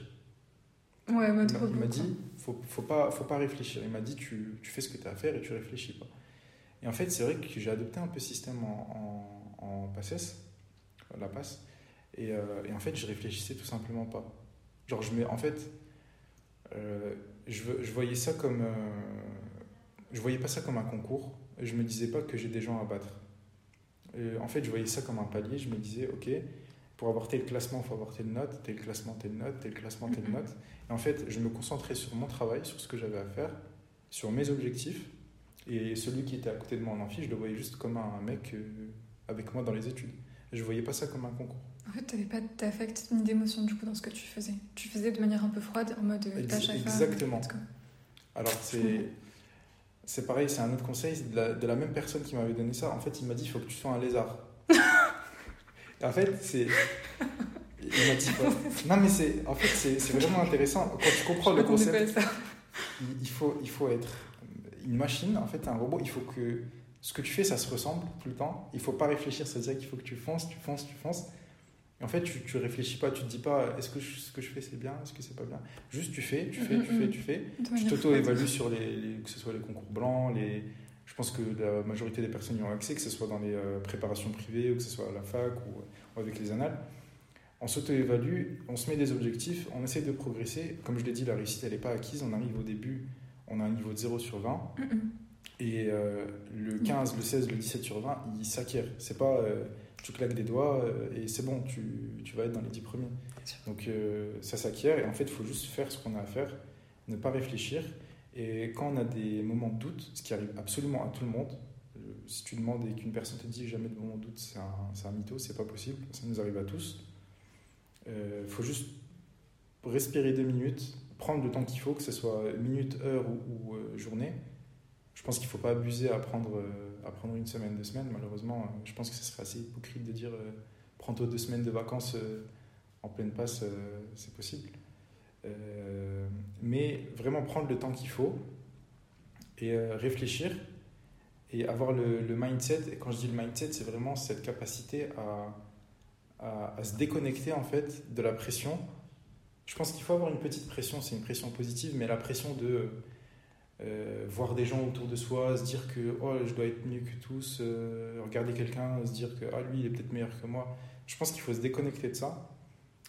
Ouais, Il m'a- dit, faut, faut pas, faut pas réfléchir. Il m'a dit, tu, tu fais ce que tu as à faire et tu réfléchis pas. Et en fait, c'est vrai que j'ai adopté un peu ce système en, en, en PACES, la passe. Et, euh, et en fait, je réfléchissais tout simplement pas. Genre, je mets, en fait, euh, je voyais ça comme, euh, je voyais pas ça comme un concours. Je me disais pas que j'ai des gens à battre. Et en fait, je voyais ça comme un palier. Je me disais, ok, pour avoir tel classement, il faut avoir telle note, tel classement, telle note, tel classement, telle note. Et en fait, je me concentrais sur mon travail, sur ce que j'avais à faire, sur mes objectifs. Et celui qui était à côté de moi en amphi, je le voyais juste comme un mec euh, avec moi dans les études. Je voyais pas ça comme un concours. En fait, t'avais pas d'affect ni d'émotion du coup dans ce que tu faisais. Tu faisais de manière un peu froide, en mode euh, tâche à faire. exactement. Alors, c'est. C'est pareil, c'est un autre conseil de la, de la même personne qui m'avait donné ça. En fait, il m'a dit il faut que tu sois un lézard. En fait, c'est. Il m'a dit quoi Non, mais c'est. En fait, c'est vraiment intéressant. Quand tu comprends Je le concept, il faut, il faut être une machine, en fait, un robot. Il faut que ce que tu fais, ça se ressemble tout le temps. Il faut pas réfléchir, c'est-à-dire qu'il faut que tu fonces, tu fonces, tu fonces. Et en fait, tu, tu réfléchis pas, tu te dis pas est-ce que je- ce que je fais c'est bien, est-ce que c'est pas bien? Juste tu fais, tu fais, tu fais, tu fais. Tu t'auto-évalues sur les, les- que ce soit les concours blancs, les, je pense que la majorité des personnes y ont accès, que ce soit dans les euh, préparations privées ou que ce soit à la fac ou, ou avec les annales. On s'auto-évalue, on se met des objectifs, on essaie de progresser. Comme je l'ai dit, la réussite, elle n'est pas acquise. On arrive au début, on a un niveau de 0 sur 20. froide. Mm, mm. Et euh, le 15, le 16, le 17 sur 20, il s'acquiert. C'est pas euh, tu claques des doigts euh, et c'est bon, tu, tu vas être dans les 10 premiers. Donc euh, ça s'acquiert et en fait, il faut juste faire ce qu'on a à faire, ne pas réfléchir. Et quand on a des moments de doute, ce qui arrive absolument à tout le monde, euh, si tu demandes et qu'une personne te dit jamais de moment de doute, c'est un, un mytho, c'est pas possible, ça nous arrive à tous. Il faut juste respirer deux minutes, prendre le temps qu'il faut, que ce soit minute, heure ou, ou, journée. Je pense qu'il ne faut pas abuser à prendre, à prendre une semaine, deux semaines. Malheureusement, euh, je pense que ce serait assez hypocrite de dire euh, prends-toi deux semaines de vacances euh, en pleine passe, c'est possible. Mais vraiment prendre le temps qu'il faut et réfléchir et avoir le, le mindset. Et quand je dis le mindset, c'est vraiment cette capacité à, à, à se déconnecter en fait de la pression. Je pense qu'il faut avoir une petite pression, c'est une pression positive, mais la pression de euh, voir des gens autour de soi, se dire que oh, je dois être mieux que tous, euh, regarder quelqu'un, se dire que ah, lui il est peut-être meilleur que moi. Je pense qu'il faut se déconnecter de ça.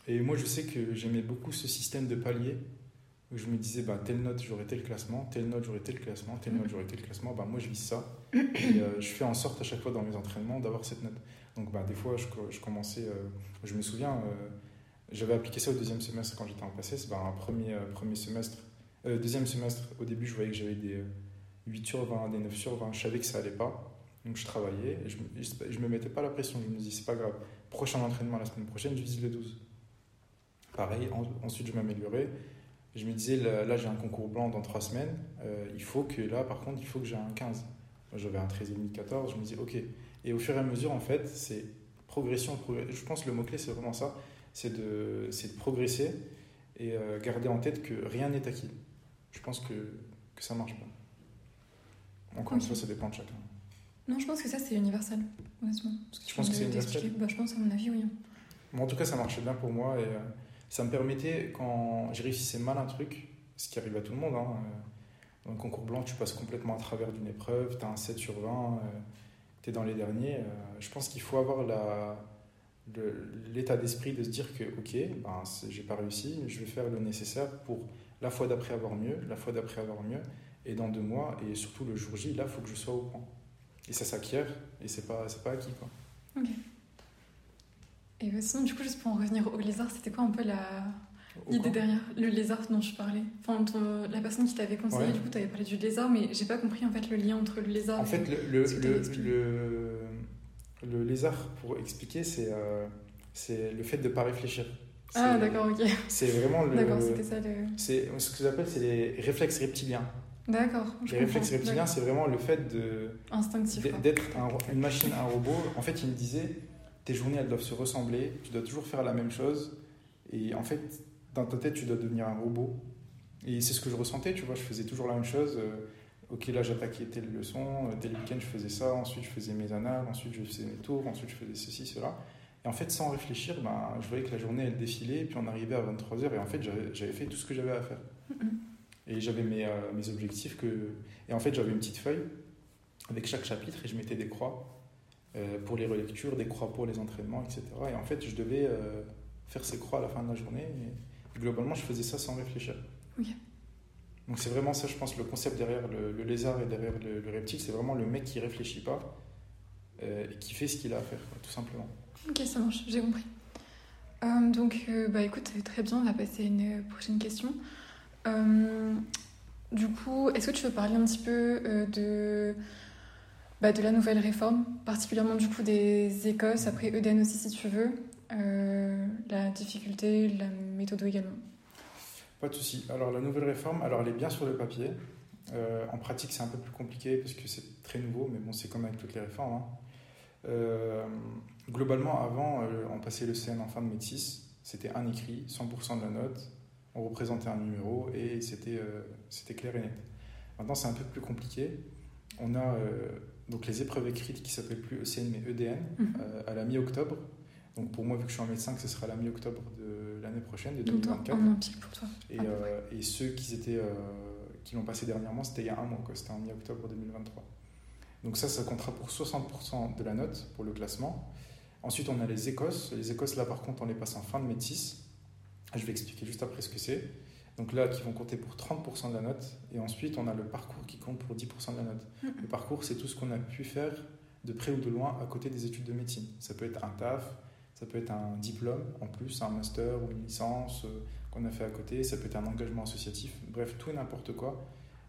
Et moi je sais que j'aimais beaucoup ce système de paliers où je me disais bah, telle note j'aurai tel classement, telle note j'aurai tel classement, telle note j'aurai tel classement. Bah, moi je vise ça et euh, je fais en sorte à chaque fois dans mes entraînements d'avoir cette note. Donc bah, des fois je, commençais, je me souviens, j'avais appliqué ça au deuxième semestre quand j'étais en passé. Bah, un premier, premier semestre euh, deuxième semestre, au début, je voyais que j'avais des euh, 8 sur 20, des 9 sur 20. Je savais que ça allait pas. Donc je travaillais je, je me mettais pas la pression. Je me disais, c'est pas grave. Prochain entraînement la semaine prochaine, je vise le 12. Pareil, en- ensuite je m'améliorais. Je me disais, là, j'ai un concours blanc dans 3 semaines. Euh, il faut que là, par contre, il faut que j'ai un 15. Moi, J'avais un 13,5, 14. Je me disais, ok. Et au fur et à mesure, en fait, c'est progression. progr- Je pense que le mot-clé, c'est vraiment ça. C'est de, de progresser et euh, garder en tête que rien n'est acquis. Je pense que, que ça marche pas. Encore une Ok. fois, ça dépend de chacun. Non, je pense que ça c'est universel, honnêtement. Que penses viens que c'est universel bah, Je pense, à mon avis, oui. Mais en tout cas, ça marchait bien pour moi et euh, ça me permettait, quand j'ai réussissais mal un truc, ce qui arrive à tout le monde. Hein. Dans le concours blanc, tu passes complètement à travers d'une épreuve, tu as un 7 sur 20, tu es dans les derniers. je pense qu'il faut avoir la, l'état d'esprit de se dire que, ok, ben, j'ai pas réussi, je vais faire le nécessaire pour la fois d'après avoir mieux, la fois d'après avoir mieux, et dans deux mois, et surtout le jour J, là, il faut que je sois au point. Et ça s'acquiert, et c'est pas, pas acquis. Quoi. Ok. Et euh, sinon, du coup, juste pour en revenir au lézard, c'était quoi un peu la, l'idée derrière le lézard dont je parlais? Enfin, la personne qui t'avait conseillé, du coup, tu avais parlé du lézard, mais j'ai pas compris en fait le lien entre le lézard en fait, le, le, le lézard, pour expliquer, c'est euh, c'est le fait de ne pas réfléchir. Ah, d'accord, ok. C'est vraiment le. D'accord, c'était ça le. Ce que j'appelle, c'est les réflexes reptiliens. D'accord. Les réflexes reptiliens, c'est vraiment le fait de. Instinctif. D'être une machine, un robot. En fait, il me disait tes journées, elles doivent se ressembler, tu dois toujours faire la même chose. Et en fait, dans ta tête, tu dois devenir un robot. Et c'est ce que je ressentais, tu vois, je faisais toujours la même chose. Euh, ok, là j'attaquais telle leçon, tel euh, week-end je faisais ça, ensuite je faisais mes annales, ensuite je faisais mes tours, ensuite je faisais ceci, cela. Et en fait, sans réfléchir, ben, je voyais que la journée elle défilait, et puis on arrivait à 23h, et en fait j'avais fait tout ce que j'avais à faire. Et j'avais mes, euh, mes, objectifs, que... et en fait j'avais une petite feuille avec chaque chapitre, et je mettais des croix euh, pour les relectures, des croix pour les entraînements, etc. Et en fait, je devais faire ces croix à la fin de la journée, et globalement, je faisais ça sans réfléchir. Donc c'est vraiment ça, je pense, le concept derrière le, lézard et derrière le, reptile, c'est vraiment le mec qui réfléchit pas euh, et qui fait ce qu'il a à faire, tout simplement. Ok, ça marche, j'ai compris. Euh, donc, euh, bah écoute, très bien, on va passer à une prochaine question. du coup, est-ce que tu veux parler un petit peu de, bah, de la nouvelle réforme, particulièrement du coup des Écosses, après Eden aussi si tu veux, la difficulté, la méthode également? Pas de souci. Alors la nouvelle réforme, alors elle est bien sur le papier. Euh, en pratique, c'est un peu plus compliqué parce que c'est très nouveau, mais bon, c'est comme avec toutes les réformes. Hein. Euh, globalement, avant, euh, on passait le CN en fin de métis. C'était un écrit, 100% de la note. On représentait un numéro et c'était c'était clair et net. Maintenant, c'est un peu plus compliqué. On a donc les épreuves écrites qui s'appellent plus ECN mais EDN mhm. à la mi-octobre. Donc pour moi, vu que je suis en médecin, ce sera la mi-octobre de l'année prochaine, de 2024. pour toi. Et, euh, et ceux qui, étaient, euh, qui l'ont passé dernièrement, c'était il y a un mois, c'était en mi-octobre 2023. Donc ça, ça comptera pour 60% de la note pour le classement. Ensuite, on a les Écosses. Les Écosses, là, par contre, on les passe en fin de métis. Je vais expliquer juste après ce que c'est. Donc là, qui vont compter pour 30% de la note. Et ensuite, on a le parcours qui compte pour 10% de la note. Le parcours, c'est tout ce qu'on a pu faire de près ou de loin à côté des études de médecine. Ça peut être un taf, ça peut être un diplôme en plus, un master ou une licence euh, qu'on a fait à côté. Ça peut être un engagement associatif. Bref, tout et n'importe quoi.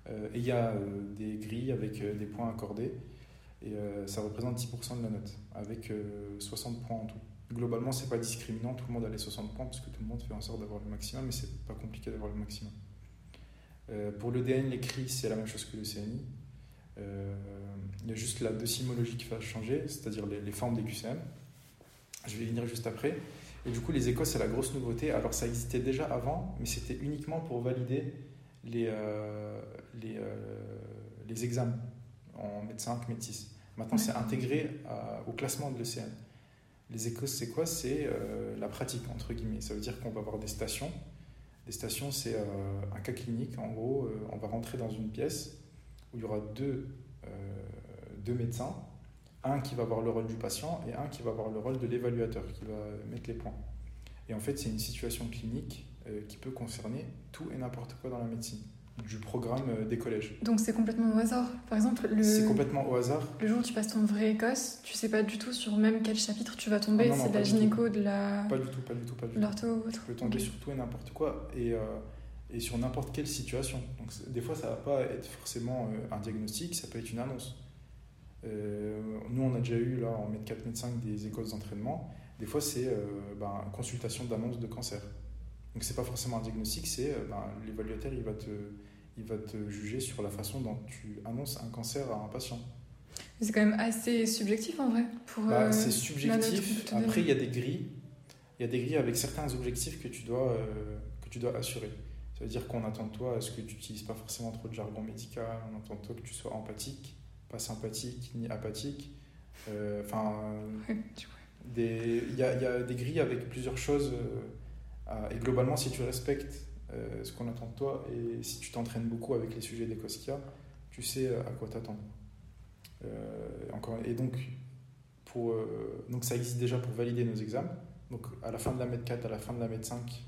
Euh, et il y a euh, des grilles avec des points accordés. Et ça représente 10% de la note, avec 60 points en tout. Globalement, c'est pas discriminant, tout le monde a les 60 points parce que tout le monde fait en sorte d'avoir le maximum, mais c'est pas compliqué d'avoir le maximum. pour l'EDN, l'écrit, c'est la même chose que le CNI. Il y a juste la decimologie qui va changer, c'est-à-dire les, formes des QCM. Je vais venir juste après. Et du coup, les échos, c'est la grosse nouveauté. Alors, ça existait déjà avant, mais c'était uniquement pour valider les, euh, les, euh, les examens en médecin, métis. Maintenant, c'est intégré au classement de l'ECN. Les échos, c'est quoi? C'est euh, la pratique, entre guillemets. Ça veut dire qu'on va avoir des stations. Des stations, c'est un cas clinique. En gros, on va rentrer dans une pièce où il y aura deux, deux médecins un qui va avoir le rôle du patient et un qui va avoir le rôle de l'évaluateur, qui va mettre les points. Et en fait, c'est une situation clinique euh, qui peut concerner tout et n'importe quoi dans la médecine, du programme euh, des collèges. Donc c'est complètement au hasard. Par exemple, le... c'est complètement au hasard. Le jour où tu passes ton vrai Écosse, tu sais pas du tout sur même quel chapitre tu vas tomber. Ah c'est de la gynéco, de la. Pas du tout, pas du tout, pas du tout. Tu peux tomber sur tout et n'importe quoi et, euh, et sur n'importe quelle situation. Donc des fois, ça va pas être forcément un diagnostic, ça peut être une annonce. Euh, nous, on a déjà eu, là, en Med 4, Med 5, des écoles d'entraînement. Des fois, c'est euh, ben, consultation d'annonce de cancer. Donc, c'est pas forcément un diagnostic, c'est euh, ben, l'évaluateur, il, va te, il va te juger sur la façon dont tu annonces un cancer à un patient. C'est quand même assez subjectif en vrai. Pour, bah, c'est subjectif. Après, il y a des grilles. Il y a des grilles avec certains objectifs que tu dois, que tu dois assurer. Ça veut dire qu'on attend de toi à ce que tu n'utilises pas forcément trop de jargon médical, on attend de toi que tu sois empathique, pas sympathique ni apathique. Euh, enfin, il y, a, y, a des grilles avec plusieurs choses. Euh, et globalement, si tu respectes ce qu'on attend de toi. Et si tu t'entraînes beaucoup avec les sujets d'Ecoskia, tu sais à quoi t'attendre. encore, et donc, pour, donc, ça existe déjà pour valider nos examens. Donc, à la fin de la MED 4, à la fin de la MED 5,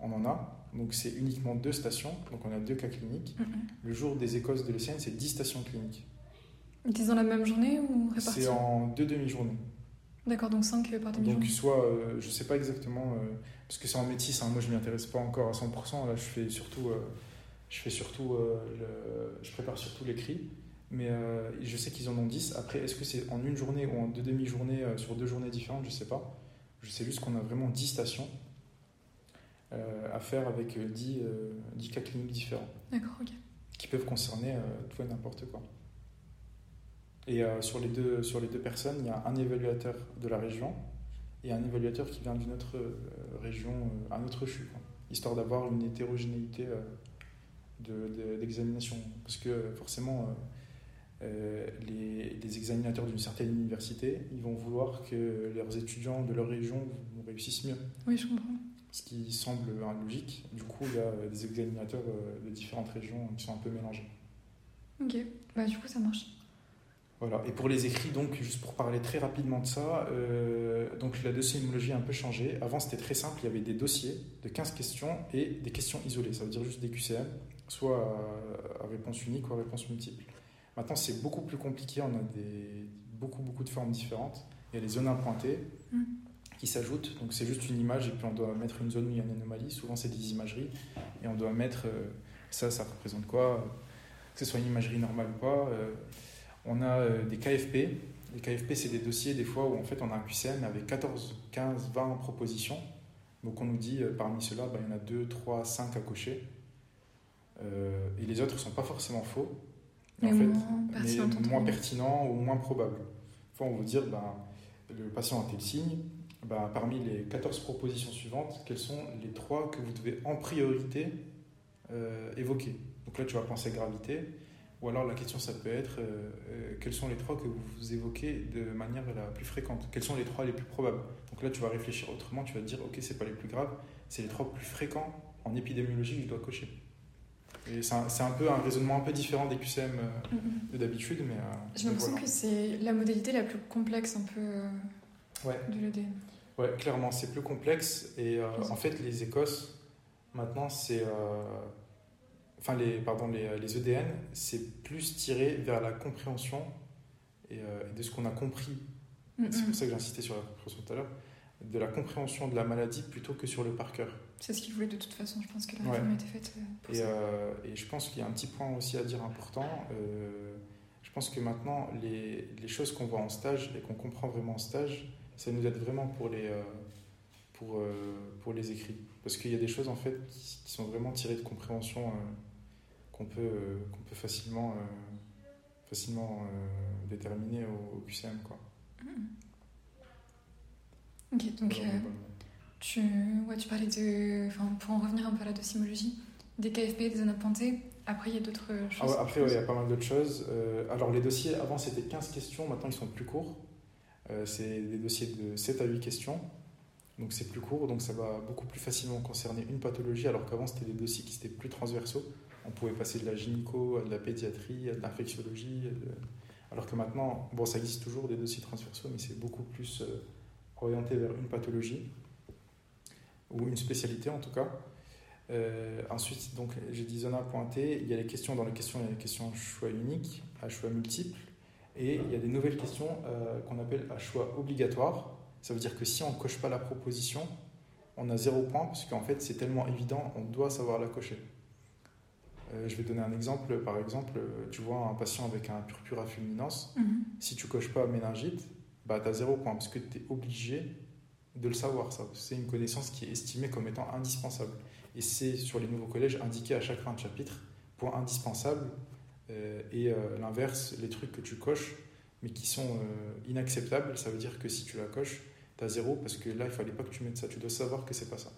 on en a. Donc, c'est uniquement deux stations. Donc, on a deux cas cliniques. Le jour des écosses de l'ECN, c'est 10 stations cliniques. Ils dans la même journée ou répartis C'est en deux demi-journées. D'accord, donc 5 par demi-journée. Donc, soit, euh, je sais pas exactement, euh, parce que c'est en métis, hein, moi je m'y intéresse pas encore à 100%. Là, je fais surtout, euh, je, fais surtout je prépare surtout l'écrit. Mais je sais qu'ils en ont 10. Après, est-ce que c'est en une journée ou en deux demi-journées sur deux journées différentes? Je sais pas. Je sais juste qu'on a vraiment 10 stations à faire avec 10, 10 cas cliniques différents. D'accord, ok. Qui peuvent concerner tout et n'importe quoi. Et euh, sur, les deux, sur les deux personnes, il y a un évaluateur de la région et un évaluateur qui vient d'une autre euh, région, euh, un autre CHU, histoire d'avoir une hétérogénéité d'examination. Parce que forcément, les, les, examinateurs d'une certaine université, ils vont vouloir que leurs étudiants de leur région réussissent mieux. Oui, je comprends. Ce qui semble logique. Du coup, il y a des examinateurs de différentes régions qui sont un peu mélangés. Ok, bah, du coup, ça marche. Voilà. Et pour les écrits, donc, juste pour parler très rapidement de ça, euh, donc la dossiémologie a un peu changé. Avant, c'était très simple, il y avait des dossiers de 15 questions et des questions isolées. Ça veut dire juste des QCM, soit à, réponse unique ou à réponse multiple. Maintenant, c'est beaucoup plus compliqué. On a des, beaucoup, beaucoup de formes différentes. Il y a les zones impointées mm. qui s'ajoutent. Donc, c'est juste une image et puis on doit mettre une zone où il y a une anomalie. Souvent, c'est des imageries. Et on doit mettre euh, ça, ça représente quoi? Que ce soit une imagerie normale ou pas. Euh, on a euh, des KFP. Les KFP, c'est des dossiers des fois où en fait on a un QCM avec 14, 15, 20 propositions. Donc on nous dit euh, parmi ceux-là, bah, il y en a 2, 3, 5 à cocher. Euh, et les autres ne sont pas forcément faux. Mais, en fait, moins, mais moins pertinents ou moins probables. Fois, on vous dire, bah, le patient a tel signe. Bah, parmi les 14 propositions suivantes, quelles sont les 3 que vous devez en priorité évoquer? Donc là, tu vas penser gravité. Ou alors la question, ça peut être euh, euh, quels sont les trois que vous évoquez de manière la plus fréquente? Quels sont les trois les plus probables? Donc là, tu vas réfléchir autrement, tu vas te dire, ok, c'est pas les plus graves, c'est les trois plus fréquents en épidémiologie que je dois cocher. Et c'est un, un, peu un raisonnement un peu différent des QCM euh, mm-hmm. de d'habitude, mais... J'ai l'impression que c'est la modalité la plus complexe un peu ouais. de l'EDN. Ouais, clairement, c'est plus complexe. Et en fait, les Écosses, maintenant, c'est enfin les, pardon, les, les EDN, c'est plus tiré vers la compréhension et, euh, de ce qu'on a compris. C'est pour ça que j'ai insisté sur la compréhension tout à l'heure, de la compréhension de la maladie plutôt que sur le par cœur. C'est ce qu'il voulait de toute façon, je pense que la réforme a été faite euh, pour et, ça. Euh, et je pense qu'il y a un petit point aussi à dire important. je pense que maintenant, les, les choses qu'on voit en stage et qu'on comprend vraiment en stage, ça nous aide vraiment pour les, pour, pour les écrits. Parce qu'il y a des choses en fait qui, qui sont vraiment tirées de compréhension qu'on peut, euh, qu'on peut facilement, euh, facilement euh, déterminer au, QCM. Quoi. Mm. Ok, donc tu, ouais, tu parlais de. Pour en revenir un peu à la docimologie, des KFP, des zones appointées. Après, il y a d'autres ah choses. après, il y a pas mal d'autres choses. alors, les dossiers, avant, c'était 15 questions. Maintenant, ils sont plus courts. c'est des dossiers de 7 à 8 questions. Donc, c'est plus court. Donc, ça va beaucoup plus facilement concerner une pathologie. Alors qu'avant, c'était des dossiers qui étaient plus transversaux on pouvait passer de la gynéco à de la pédiatrie, à de l'infectiologie. Alors que maintenant, bon, ça existe toujours des dossiers transversaux, mais c'est beaucoup plus euh, orienté vers une pathologie ou une spécialité en tout cas. Euh, ensuite, donc, j'ai dit zone pointé. Il y a les questions dans les questions, il y a les questions à choix unique, à choix multiple, et il y a des nouvelles questions euh, qu'on appelle à choix obligatoire. Ça veut dire que si on ne coche pas la proposition, on a zéro point, parce qu'en fait, c'est tellement évident, on doit savoir la cocher. Euh, je vais donner un exemple. Par exemple, tu vois un patient avec un purpura fulminans. Mhm. Si tu coches pas méningite, bah, tu as zéro point parce que tu es obligé de le savoir. Ça. C'est une connaissance qui est estimée comme étant indispensable. Et c'est sur les nouveaux collèges indiqué à chaque fin de chapitre, point indispensable. Euh, et euh, l'inverse, les trucs que tu coches, mais qui sont inacceptables, ça veut dire que si tu la coches, tu as zéro parce que là, il fallait pas que tu mettes ça. Tu dois savoir que c'est pas ça.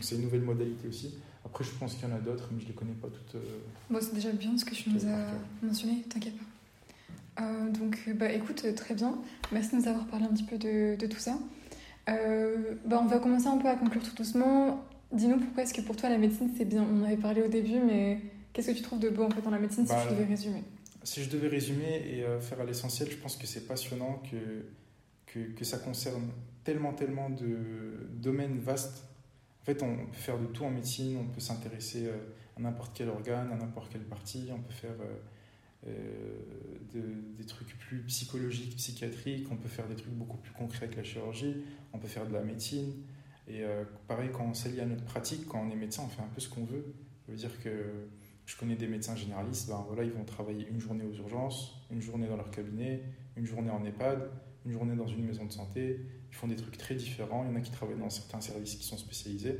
C'est une nouvelle modalité aussi. Après, je pense qu'il y en a d'autres, mais je ne les connais pas toutes. Euh, bon, c'est déjà bien ce que tu nous as mentionné, t'inquiète pas. Euh, donc, bah, écoute, très bien. Merci de nous avoir parlé un petit peu de, de tout ça. Euh, bah, on va commencer un peu à conclure tout doucement. Dis-nous pourquoi est-ce que pour toi la médecine c'est bien? On en avait parlé au début, mais qu'est-ce que tu trouves de beau en fait dans la médecine Bah, si tu devais résumer? Si je devais résumer et euh, faire à l'essentiel, je pense que c'est passionnant, que, que, que ça concerne tellement, tellement de domaines vastes. En fait, on peut faire de tout en médecine, on peut s'intéresser euh, à n'importe quel organe, à n'importe quelle partie, on peut faire euh, euh, de- des trucs plus psychologiques, psychiatriques, on peut faire des trucs beaucoup plus concrets avec la chirurgie, on peut faire de la médecine. Et pareil, quand on s'allie à notre pratique, quand on est médecin, on fait un peu ce qu'on veut. Ça veut dire que je connais des médecins généralistes, ben voilà, ils vont travailler une journée aux urgences, une journée dans leur cabinet, une journée en EHPAD, une journée dans une maison de santé. Ils font des trucs très différents. Il y en a qui travaillent dans certains services qui sont spécialisés.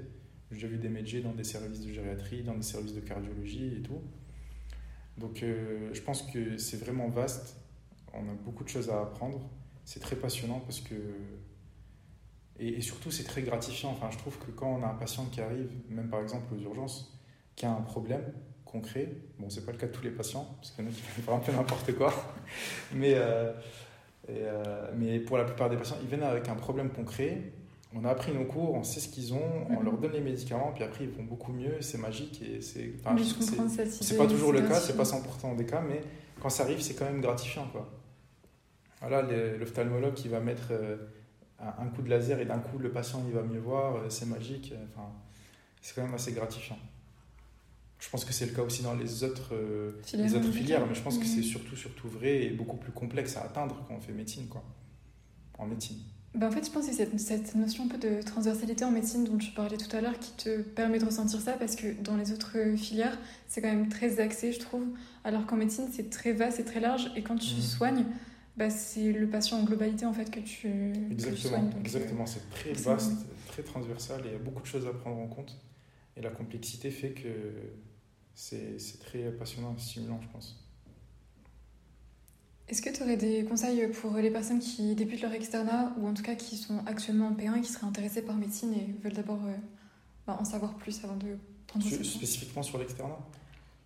J'ai vu des médecins dans des services de gériatrie, dans des services de cardiologie et tout. Donc euh, je pense que c'est vraiment vaste. On a beaucoup de choses à apprendre. C'est très passionnant parce que... Et, et surtout, c'est très gratifiant. Enfin, je trouve que quand on a un patient qui arrive, même par exemple aux urgences, qui a un problème concret, bon, c'est pas le cas de tous les patients, parce qu'il y en a qui font un peu n'importe quoi, mais, euh, et, euh, mais pour la plupart des patients, ils viennent avec un problème concret. On a appris nos cours, on sait ce qu'ils ont, on Mhm. leur donne les médicaments, puis après ils vont beaucoup mieux, c'est magique et c'est. enfin, c'est- pas toujours le cas, c'est pas 100% des cas, mais quand ça arrive, c'est quand même gratifiant. Quoi. Voilà, l'ophtalmologue qui va mettre euh, un coup de laser et d'un coup le patient il va mieux voir, euh, c'est magique. Enfin, c'est quand même assez gratifiant. Je pense que c'est le cas aussi dans les autres, euh, Filières les autres médicales. filières, mais je pense que Mhm. c'est surtout, surtout vrai et beaucoup plus complexe à atteindre quand on fait médecine. Quoi. En médecine. Ben, en fait, je pense que c'est cette, notion un peu de transversalité en médecine dont tu parlais tout à l'heure qui te permet de ressentir ça parce que dans les autres filières, c'est quand même très axé, je trouve. Alors qu'en médecine, c'est très vaste et très large. Et quand tu Mhm. soignes, bah, c'est le patient en globalité en fait que tu, que tu Exactement, soignes. Donc, exactement. c'est très vaste, très transversal et il y a beaucoup de choses à prendre en compte. Et la complexité fait que c'est très passionnant et stimulant, je pense. Est-ce que tu aurais des conseils pour les personnes qui débutent leur externat ou en tout cas qui sont actuellement en P1 et qui seraient intéressées par médecine et veulent d'abord euh, bah, en savoir plus avant de prendre Sur- spécifiquement sur l'externat?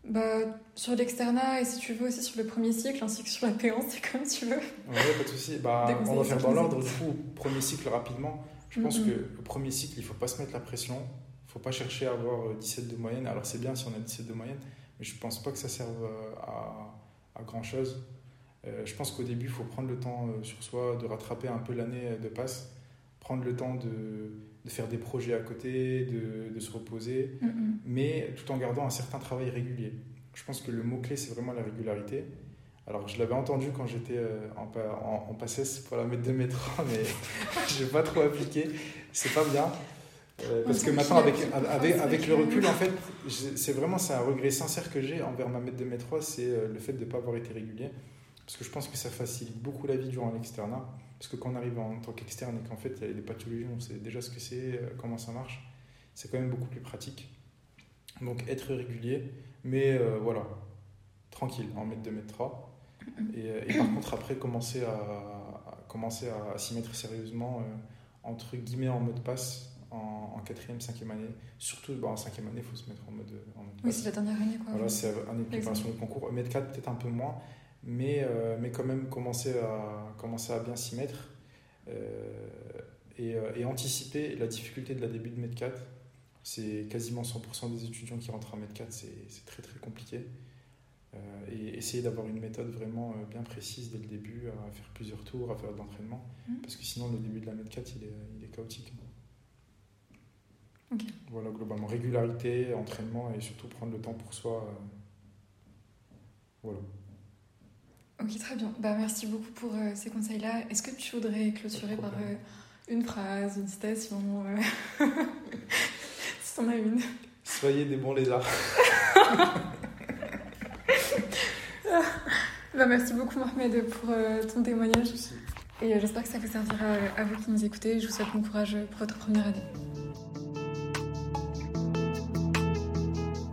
Bah, Sur l'externat et si tu veux aussi sur le premier cycle ainsi que sur la P1, c'est comme tu veux. Ouais, pas de souci. Bah, on va faire dans l'ordre. Du coup, premier cycle rapidement. Je pense que le premier cycle, il faut pas se mettre la pression. Il faut pas chercher à avoir euh, 17 de moyenne. Alors c'est bien si on a 17 de moyenne, mais je pense pas que ça serve euh, à, à grand chose. je pense qu'au début, il faut prendre le temps euh, sur soi de rattraper un peu l'année euh, de passe, prendre le temps de, de faire des projets à côté, de, de se reposer mais tout en gardant un certain travail régulier. Je pense que le mot-clé, c'est vraiment la régularité. Alors, je l'avais entendu quand j'étais euh, en, en, en PACES pour la mettre de métro, mais je n'ai pas trop appliqué. C'est pas bien. Euh, parce que maintenant, avec, avec, le recul, en fait, c'est vraiment c'est un regret sincère que j'ai envers ma maître de métro, c'est euh, le fait de ne pas avoir été régulier. Parce que je pense que ça facilite beaucoup la vie durant l'externat. Parce que quand on arrive en tant qu'externe et qu'en fait, il y a des pathologies, on sait déjà ce que c'est, euh, comment ça marche, c'est quand même beaucoup plus pratique. Donc être régulier, mais euh, voilà, tranquille, en mètre 2, mètre 3. Et, et par contre, après, commencer à, à- commencer à, s'y mettre sérieusement, euh, entre guillemets, en mode passe, en, en quatrième, cinquième année. Surtout bah, en cinquième année, il faut se mettre en mode, en mode Oui, c'est la dernière année quoi. Voilà, c'est année de préparation de concours. Mètre 4, peut-être un peu moins, mais, euh, mais quand même commencer à, commencer à bien s'y mettre euh, et, euh, et anticiper la difficulté de la début de mètre 4. C'est quasiment 100% des étudiants qui rentrent en mètre 4, c'est très très compliqué. Euh, et essayer d'avoir une méthode vraiment bien précise dès le début, à faire plusieurs tours, à faire de l'entraînement, Mhm. parce que sinon le début de la mètre 4 il est, il est chaotique. Voilà, globalement, régularité, entraînement et surtout prendre le temps pour soi. euh, voilà. Ok, très bien. Bah, merci beaucoup pour euh, ces conseils-là. Est-ce que tu voudrais clôturer par euh, une phrase, une citation euh, Si t'en as une? Soyez des bons lézards. Bah, merci beaucoup Mohamed pour euh, ton témoignage et euh, j'espère que ça vous servira à vous qui nous écoutez. Je vous souhaite bon courage pour votre première année.